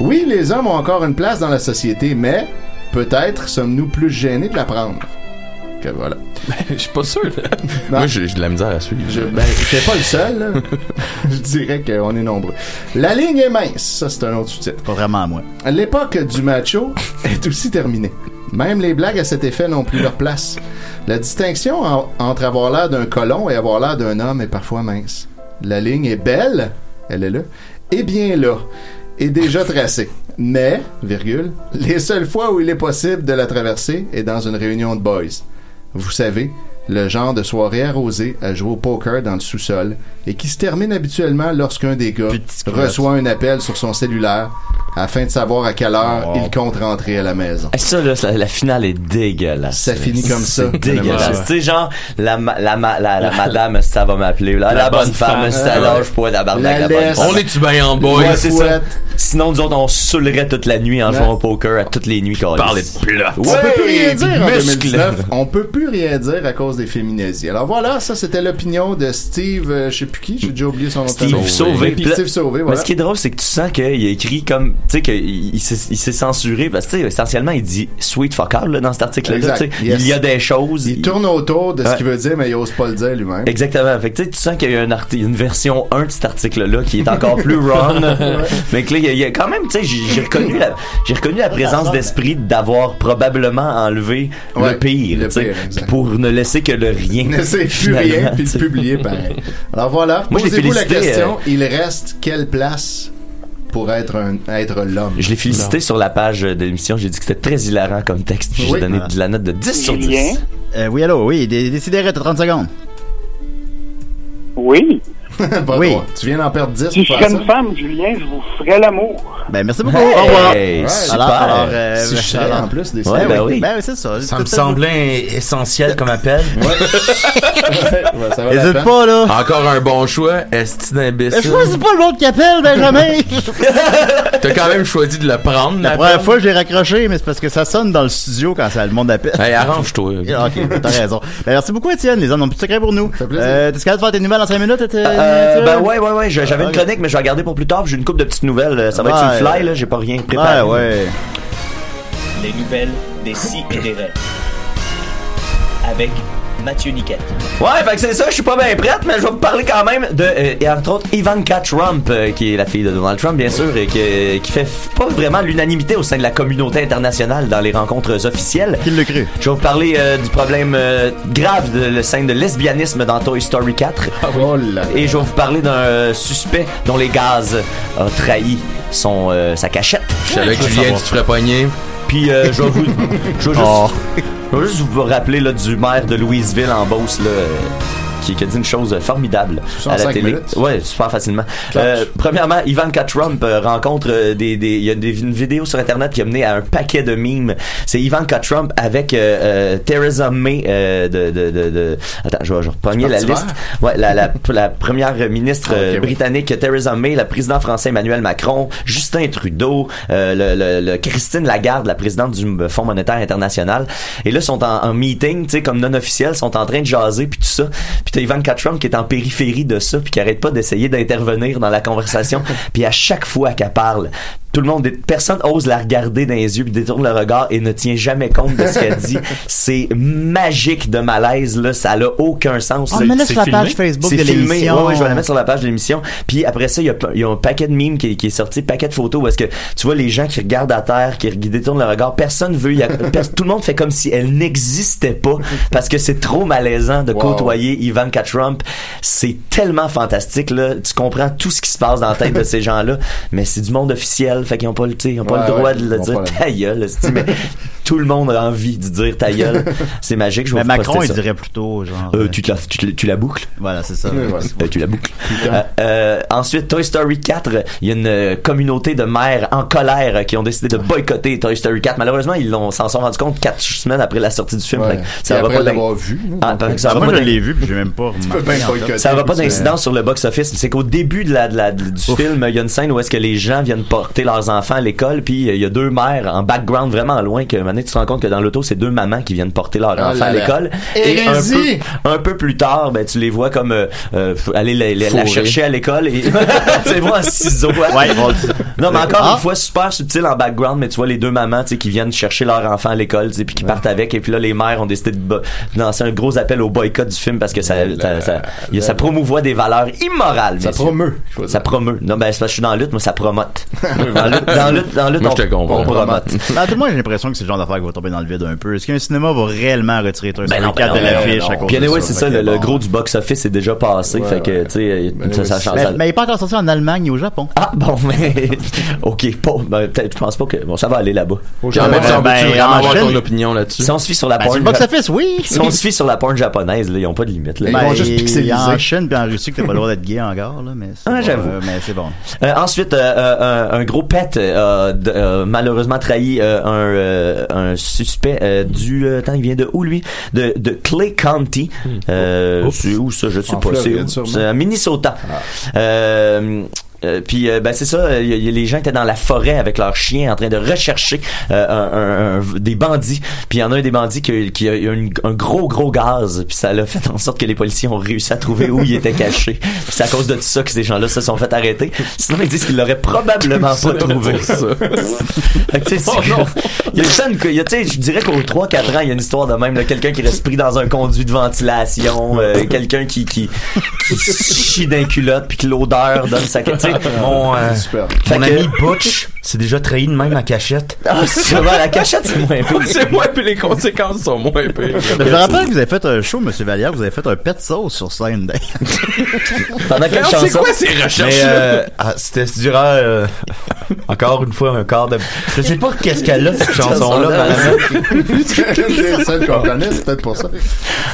[SPEAKER 4] Oui, les hommes ont encore une place dans la société, mais peut-être sommes-nous plus gênés de la prendre. Que voilà.
[SPEAKER 8] Je suis pas sûr. Moi, j'ai de la misère à suivre.
[SPEAKER 4] Je, ben, pas le seul, là. Je dirais qu'on est nombreux. La ligne est mince. Ça, c'est un autre sous-titre.
[SPEAKER 2] Pas vraiment à moi.
[SPEAKER 4] L'époque du macho est aussi terminée. Même les blagues à cet effet n'ont plus leur place. La distinction en- entre avoir l'air d'un colon et avoir l'air d'un homme est parfois mince. La ligne est belle, elle est là, et bien là, et déjà tracée. Mais, virgule, les seules fois où il est possible de la traverser est dans une réunion de boys. Vous savez, le genre de soirée arrosée à jouer au poker dans le sous-sol et qui se termine habituellement lorsqu'un des gars reçoit un appel sur son cellulaire afin de savoir à quelle heure il compte rentrer à la maison.
[SPEAKER 5] Hey, Ça, là, ça- la finale est dégueulasse.
[SPEAKER 4] Ça finit comme ça.
[SPEAKER 5] C'est dégueulasse. Tu sais, genre, la, la, la, la madame, ça va m'appeler. La, la, bonne femme, ça
[SPEAKER 4] Ouais.
[SPEAKER 5] lâche pas la barbe
[SPEAKER 4] La
[SPEAKER 5] la bonne
[SPEAKER 4] laisse.
[SPEAKER 5] femme.
[SPEAKER 8] On est-tu bien en boys?
[SPEAKER 5] Ouais, c'est ça. Sinon, nous autres, on saoulerait toute la nuit en
[SPEAKER 4] Ouais.
[SPEAKER 5] jouant au poker à toutes les nuits. câlisse.
[SPEAKER 8] Parler de plot.
[SPEAKER 4] On peut plus rien
[SPEAKER 5] Ouais,
[SPEAKER 4] dire en
[SPEAKER 5] muscle.
[SPEAKER 4] 2019. On peut plus rien dire à cause des féminazis. Alors voilà, ça c'était l'opinion de Steve, euh, je sais plus qui, j'ai déjà oublié son nom.
[SPEAKER 5] Steve. Sauvé.
[SPEAKER 4] Puis Steve Sauvé,
[SPEAKER 5] Mais ce qui est drôle, c'est que tu sens qu'il a écrit comme tu sais qu'il il s'est il s'est censuré parce que tu sais essentiellement il dit sweet fuck all là, dans cet article là,
[SPEAKER 4] Exact.
[SPEAKER 5] tu sais.
[SPEAKER 4] Yes.
[SPEAKER 5] il y a des choses
[SPEAKER 4] Il tourne autour de ce
[SPEAKER 5] Ouais.
[SPEAKER 4] qu'il veut dire, mais il ose pas le dire lui-même.
[SPEAKER 5] Exactement. Fait que tu sais, tu sens qu'il y a un arti- une version 1 de cet article-là qui est encore plus wrong. Mais que là, il y a- il y, a quand même, tu sais, j'ai reconnu la, j'ai reconnu la présence d'esprit d'avoir probablement enlevé
[SPEAKER 4] Ouais,
[SPEAKER 5] le pire,
[SPEAKER 4] le
[SPEAKER 5] tu sais,
[SPEAKER 4] pire,
[SPEAKER 5] pour ne laisser que le rien.
[SPEAKER 4] Ne sait plus rien, puis le publier pareil. Alors voilà,
[SPEAKER 5] Moi, je l'ai
[SPEAKER 4] posez-vous la question,
[SPEAKER 5] euh,
[SPEAKER 4] il reste quelle place pour être, un, être l'homme?
[SPEAKER 5] Je l'ai félicité sur la page de l'émission. J'ai dit que c'était très hilarant comme texte. Puis
[SPEAKER 4] Oui.
[SPEAKER 5] j'ai donné de la note de 10 sur 10.
[SPEAKER 9] Julien?
[SPEAKER 2] Euh, oui, allô, oui, dé- décidérez, t'as 30 secondes.
[SPEAKER 9] Oui.
[SPEAKER 4] Pas
[SPEAKER 2] Oui.
[SPEAKER 4] Tu viens d'en perdre 10
[SPEAKER 9] Si je serais une
[SPEAKER 4] ça?
[SPEAKER 9] femme, Julien, je vous ferais l'amour.
[SPEAKER 2] Ben, merci beaucoup.
[SPEAKER 5] Hey,
[SPEAKER 2] Au revoir.
[SPEAKER 5] super.
[SPEAKER 2] Alors, alors, euh,
[SPEAKER 4] Si je serais
[SPEAKER 2] alors-
[SPEAKER 4] en plus des
[SPEAKER 5] Ouais, ben
[SPEAKER 2] oui.
[SPEAKER 5] oui.
[SPEAKER 2] Ben c'est ça.
[SPEAKER 7] Ça me semblait essentiel comme appel.
[SPEAKER 4] Ouais, ça va la
[SPEAKER 2] Hésite
[SPEAKER 4] peine.
[SPEAKER 2] pas, là.
[SPEAKER 8] Encore un bon choix, d'imbécile.
[SPEAKER 2] je choisis pas le monde qui appelle, Benjamin.
[SPEAKER 8] T'as quand même choisi de le prendre.
[SPEAKER 2] La première fois, j'ai raccroché, mais c'est parce que ça sonne dans le studio quand ça, le monde appelle.
[SPEAKER 8] Hey, arrange-toi.
[SPEAKER 2] Ok, t'as raison. Ben, merci beaucoup, Étienne. Les hommes n'ont plus de secret pour nous.
[SPEAKER 4] fait plaisir.
[SPEAKER 2] Euh, T'es capable de faire tes nouvelles en 5 minutes?
[SPEAKER 5] Euh, ben ouais, ouais, ouais. J'avais une chronique, mais je vais la garder pour plus tard. J'ai une couple de petites nouvelles. Ça va être sur le
[SPEAKER 2] Ouais.
[SPEAKER 5] fly, là. J'ai pas rien préparé.
[SPEAKER 2] Ouais, ouais.
[SPEAKER 10] Les nouvelles des si et des rêves. Avec Mathieu Niquette.
[SPEAKER 5] Ouais, fait que c'est ça, je suis pas bien prête, mais je vais vous parler quand même de, euh, et entre autres, Ivanka Trump, euh, qui est la fille de Donald Trump, bien sûr, et qui, qui fait pas vraiment l'unanimité au sein de la communauté internationale dans les rencontres officielles.
[SPEAKER 2] Qui le cru?
[SPEAKER 5] Je vais vous parler euh, du problème euh, grave de le sein de lesbianisme dans Toy Story 4.
[SPEAKER 4] Oh là là.
[SPEAKER 5] Et je vais vous parler d'un euh, suspect dont les gaz ont trahi son, euh, sa cachette.
[SPEAKER 8] Je savais que Julien, tu te ferais pogner.
[SPEAKER 5] Puis euh, je vais vous, je vais juste,
[SPEAKER 2] Oh.
[SPEAKER 5] Je vais juste vous rappeler là, du maire de Louisville en Beauce là, qui, qui a dit une chose formidable à la télé.
[SPEAKER 4] minutes?
[SPEAKER 5] Ouais, super facilement. Euh, premièrement, Ivanka Trump euh, rencontre euh, des, des, il y a des, une vidéo sur internet qui a mené à un paquet de mimes. C'est Ivanka Trump avec euh, euh, Theresa May euh, de, de, de, de- attends, je vais, je vais la liste. Ouais, la, la, la première ministre
[SPEAKER 4] Ah,
[SPEAKER 5] britannique Theresa May, le président français Emmanuel Macron, Justin Trudeau, euh, le, le- le Christine Lagarde, la présidente du Fonds monétaire international. Et là, sont en, en meeting, tu sais, comme non officiel, sont en train de jaser puis tout ça. Puis t'as Ivanka Trump qui est en périphérie de ça puis qui arrête pas d'essayer d'intervenir dans la conversation. puis à chaque fois qu'elle parle, tout le monde, personne ose la regarder dans les yeux puis détourne le regard et ne tient jamais compte de ce qu'elle dit. C'est magique de malaise là, ça n'a aucun sens.
[SPEAKER 2] On
[SPEAKER 5] là.
[SPEAKER 2] met sur la
[SPEAKER 5] filmé?
[SPEAKER 2] page Facebook de l'émission.
[SPEAKER 5] Ouais, ouais, je vais la mettre sur la page de l'émission. Puis après ça, il y a, il y a un paquet de mimes qui, qui est sorti, paquet de photos où est-ce que tu vois les gens qui regardent à terre, qui détournent le regard. Personne veut. y a- pers- tout le monde fait comme si elle n'existait pas parce que c'est trop malaisant de
[SPEAKER 4] Wow.
[SPEAKER 5] côtoyer Ivanka Trump. C'est tellement fantastique là. Tu comprends tout ce qui se passe dans la tête de ces gens-là, mais c'est du monde officiel, fait qu'ils ont pas le, tu sais, ils ont pas
[SPEAKER 4] Ouais,
[SPEAKER 5] le droit
[SPEAKER 4] ouais,
[SPEAKER 5] de
[SPEAKER 4] ils
[SPEAKER 5] le
[SPEAKER 4] ont
[SPEAKER 5] dire ta gueule. mais tout le monde a envie de dire ta gueule. C'est magique. Je vais
[SPEAKER 2] Mais
[SPEAKER 5] vous
[SPEAKER 2] Macron, il
[SPEAKER 5] ça.
[SPEAKER 2] dirait plutôt, genre.
[SPEAKER 5] Euh, tu, te la, tu, te- tu la boucles?
[SPEAKER 2] Voilà, c'est ça.
[SPEAKER 4] Ouais.
[SPEAKER 5] Euh, tu la boucles. Euh, euh, ensuite, Toy Story 4, il y a une euh, communauté de mères en colère euh, qui ont décidé de boycotter Toy Story 4. Malheureusement, ils l'ont- s'en sont rendus compte quatre semaines après la sortie du film.
[SPEAKER 4] Ouais.
[SPEAKER 5] Ça va
[SPEAKER 4] après
[SPEAKER 5] pas
[SPEAKER 4] l'avoir vu.
[SPEAKER 5] Ah, ça
[SPEAKER 2] Ah,
[SPEAKER 5] va
[SPEAKER 2] moi,
[SPEAKER 5] pas
[SPEAKER 2] je l'ai vu, puis j'ai même pas
[SPEAKER 4] Tu
[SPEAKER 2] remarqué.
[SPEAKER 5] ça va pas d'incidence sur le box-office. C'est qu'au début de la, de la- du film, il y a une scène où est-ce que les gens viennent porter leurs enfants à l'école, puis euh, il y a deux mères en background vraiment loin que tu te rends compte que dans l'auto c'est deux mamans qui viennent porter leurs
[SPEAKER 4] Ah
[SPEAKER 5] enfants
[SPEAKER 4] là
[SPEAKER 5] à
[SPEAKER 4] là.
[SPEAKER 5] l'école. Et un peu, un peu plus tard, ben tu les vois comme euh, euh, aller la, la- la
[SPEAKER 8] Fourrés.
[SPEAKER 5] chercher à l'école et tu les vois en ciseaux.
[SPEAKER 2] Ouais, bon,
[SPEAKER 5] Non, mais encore
[SPEAKER 2] Ah.
[SPEAKER 5] une fois, super subtil en background, mais tu vois les deux mamans, qui viennent chercher leur enfant à l'école, puis qui partent avec, et puis là, les mères ont décidé de lancer un gros appel au boycott du film parce que ça, ça, ça, il y a- ça promouvoit des valeurs immorales,
[SPEAKER 4] Ça promeut.
[SPEAKER 5] Ça promeut. Non, ben, c'est parce que je suis dans la lutte, moi, ça promote. dans la lutte, dans la lutte, dans la lutte,
[SPEAKER 8] Moi,
[SPEAKER 5] on,
[SPEAKER 8] je te
[SPEAKER 5] on promote.
[SPEAKER 2] À tout le monde, j'ai l'impression que c'est le genre d'affaire qui va tomber dans le vide un peu. Est-ce qu'un cinéma va réellement retirer Toy
[SPEAKER 5] Ben
[SPEAKER 2] Story
[SPEAKER 5] non, ben
[SPEAKER 2] 4 de
[SPEAKER 5] non,
[SPEAKER 2] l'affiche
[SPEAKER 4] ben
[SPEAKER 2] à cause
[SPEAKER 5] anyway,
[SPEAKER 2] ça?
[SPEAKER 5] c'est ça, le, le gros du box-office est déjà passé,
[SPEAKER 4] Ouais,
[SPEAKER 5] fait que,
[SPEAKER 4] ouais.
[SPEAKER 5] tu sais,
[SPEAKER 4] Ben
[SPEAKER 5] ça,
[SPEAKER 4] oui,
[SPEAKER 5] ça change.
[SPEAKER 2] Mais, il est pas encore sorti en Allemagne et au Japon.
[SPEAKER 5] Ah, bon, mais, ok, pas, ben, peut-être, je pense pas que, bon, ça va aller là-bas.
[SPEAKER 8] Même temps,
[SPEAKER 2] ben,
[SPEAKER 8] veux-tu vraiment
[SPEAKER 2] en
[SPEAKER 8] avoir
[SPEAKER 2] Chine-
[SPEAKER 8] ton opinion là-dessus?
[SPEAKER 5] Si on se fie sur la
[SPEAKER 2] Ben,
[SPEAKER 5] porn,
[SPEAKER 2] box-office, oui!
[SPEAKER 5] si on se fie sur la porn japonaise, là, ils ont pas de limite, là.
[SPEAKER 4] Ils
[SPEAKER 2] Ben,
[SPEAKER 4] vont juste
[SPEAKER 2] a
[SPEAKER 4] pixeliser.
[SPEAKER 2] en Chine puis en Russie que t'as pas le droit d'être gay encore, là, mais
[SPEAKER 5] Ah, j'avoue.
[SPEAKER 2] euh, mais c'est bon.
[SPEAKER 5] Euh, ensuite, euh, un, un gros pet euh, malheureusement trahi un, un suspect euh, du... Euh, attends, il vient de où, lui? De, de Clay County. Euh,
[SPEAKER 6] Oups.
[SPEAKER 5] c'est où ça? Je sais
[SPEAKER 4] En
[SPEAKER 5] pas. C'est
[SPEAKER 4] Floride,
[SPEAKER 5] où? C'est à Minnesota. Euh, Euh, puis euh, ben c'est ça, y a- y a- les gens étaient dans la forêt avec leurs chiens en train de rechercher euh, un, un- des bandits. Puis il y en a un des bandits qui, qui a, une- un gros gros gaz. Puis ça l'a fait en sorte que les policiers ont réussi à trouver où il était caché. C'est à cause de tout ça que ces gens-là se sont fait arrêter. Sinon ils disent qu'ils l'auraient probablement pas trouvé. C'est- il y a une que- il y a, tu sais, je dirais qu'aux 3-4 ans, il y a une histoire de même, là, quelqu'un qui reste pris dans un conduit de ventilation, euh, quelqu'un qui, qui, qui chie d'un culotte puis que l'odeur donne sa, tu sais.
[SPEAKER 7] Mon, euh,
[SPEAKER 5] Fait
[SPEAKER 7] mon
[SPEAKER 5] que-
[SPEAKER 7] ami Butch c'est déjà trahi de même en cachette.
[SPEAKER 5] Ah, c'est vrai, la cachette, c'est moins pire.
[SPEAKER 8] c'est moins pire, les conséquences sont moins pires.
[SPEAKER 2] Je me rappelle que vous avez fait un show, Monsieur Vallière, vous avez fait un pet sauce sur scène.
[SPEAKER 5] Pendant
[SPEAKER 8] quelle C'est chanson? quoi ces recherches-là?
[SPEAKER 7] Mais, euh, ah, c'était durant, euh, encore une fois, un quart de... Je sais pas qu'est-ce qu'elle a, cette chanson-là.
[SPEAKER 4] C'est celle qu'on connaît, c'est peut-être pour ça.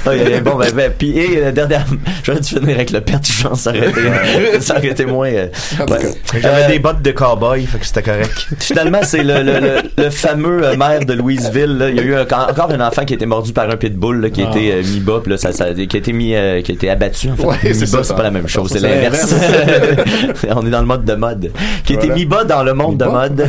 [SPEAKER 5] Ah, bon, ben, ben, puis, et, euh, dernière, j'aurais dû finir avec le père, je pense, ça aurait été, euh, ça aurait été moins, euh, ouais.
[SPEAKER 7] J'avais
[SPEAKER 5] Euh,
[SPEAKER 7] des bottes de cowboy, fait que c'était correct.
[SPEAKER 5] Finalement, c'est le, le, le, le fameux euh, maire de Louisville. Là. Il y a eu un- encore un enfant qui a été mordu par un pitbull là, qui a
[SPEAKER 4] Ah.
[SPEAKER 5] été euh, mis bas, puis là, ça, ça, qui a été mis, euh, qui a été abattu. En fait.
[SPEAKER 4] Ouais,
[SPEAKER 5] mis
[SPEAKER 4] c'est
[SPEAKER 5] pas la même chose, c'est l'inverse. On est dans le mode de mode. Qui a été mis bas dans le monde de
[SPEAKER 4] bas?
[SPEAKER 5] mode.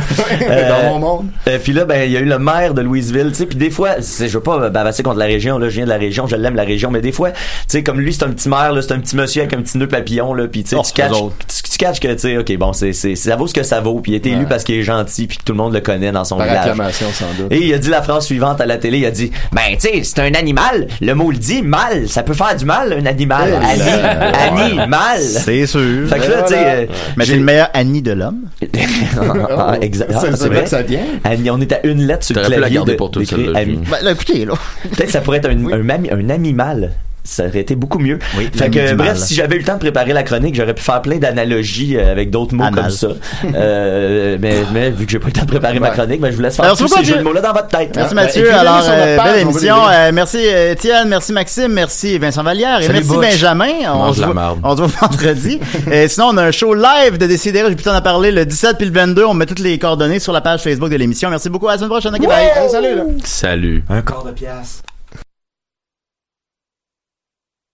[SPEAKER 4] Dans mon monde.
[SPEAKER 5] Euh, puis là, ben, il y a eu le maire de Louisville, tu sais, puis des fois, je veux pas bavasser contre la région, là, je viens de la région, je l'aime la région, mais des fois, tu sais, comme lui, c'est un petit maire, c'est un petit monsieur avec un petit nœud papillon, là, puis tu sais,
[SPEAKER 2] Oh,
[SPEAKER 5] tu catches,
[SPEAKER 2] eux autres.
[SPEAKER 5] tu, tu catches que, tu sais, ok, bon, c'est, c'est, ça vaut ce que ça vaut, puis il a été élu
[SPEAKER 4] Ouais.
[SPEAKER 5] parce qu'il est gentil, puis que tout le monde le connaît dans son
[SPEAKER 4] Par
[SPEAKER 5] village.
[SPEAKER 4] acclamation, sans doute.
[SPEAKER 5] Et il a dit la phrase suivante à la télé, il a dit, ben, tu sais, c'est un animal, le mot le dit, mal, ça peut faire du mal, un animal,
[SPEAKER 2] Eh
[SPEAKER 5] Annie,
[SPEAKER 2] là.
[SPEAKER 5] Annie, mal.
[SPEAKER 2] C'est sûr.
[SPEAKER 5] Fait que là, tu sais, euh,
[SPEAKER 2] Mais c'est
[SPEAKER 5] j'ai-
[SPEAKER 2] le meilleur Annie de l'homme.
[SPEAKER 5] Ah, exact. Ah,
[SPEAKER 4] C'est- vrai que ça vient.
[SPEAKER 5] Annie, on est à une lettre sur le
[SPEAKER 8] T'aurais pu la
[SPEAKER 5] clavier
[SPEAKER 8] garder
[SPEAKER 5] de-
[SPEAKER 8] pour tout.
[SPEAKER 2] Ben, écoutez, là.
[SPEAKER 5] Peut-être que ça pourrait être un, un, ami- un animal. Ça aurait été beaucoup mieux.
[SPEAKER 2] Oui,
[SPEAKER 5] fait que, bref, si j'avais eu le temps de préparer la chronique, j'aurais pu faire plein d'analogies euh, avec d'autres mots
[SPEAKER 2] Anal.
[SPEAKER 5] comme ça. Euh, mais, mais vu que j'ai pas eu le temps de préparer ma chronique, ben, je vous laisse faire
[SPEAKER 2] Merci
[SPEAKER 5] tous ces jeux de
[SPEAKER 2] Mathieu.
[SPEAKER 5] mots-là dans votre tête.
[SPEAKER 2] Merci
[SPEAKER 4] Ah,
[SPEAKER 2] Mathieu.
[SPEAKER 4] ben,
[SPEAKER 2] Alors, euh,
[SPEAKER 4] page,
[SPEAKER 2] belle émission. Euh, merci euh, Étienne, merci Maxime, merci Vincent Vallière et merci
[SPEAKER 7] Butch.
[SPEAKER 2] Benjamin. On se,
[SPEAKER 8] la
[SPEAKER 2] voit,
[SPEAKER 8] marde.
[SPEAKER 2] on se voit vendredi. et sinon, on a un show live de Décideret. J'ai plus le temps d'en parler le 17 puis le 22. On met toutes les coordonnées sur la page Facebook de l'émission. Merci beaucoup. À la semaine prochaine.
[SPEAKER 4] Salut, là.
[SPEAKER 8] Salut.
[SPEAKER 7] Un quart de pièce.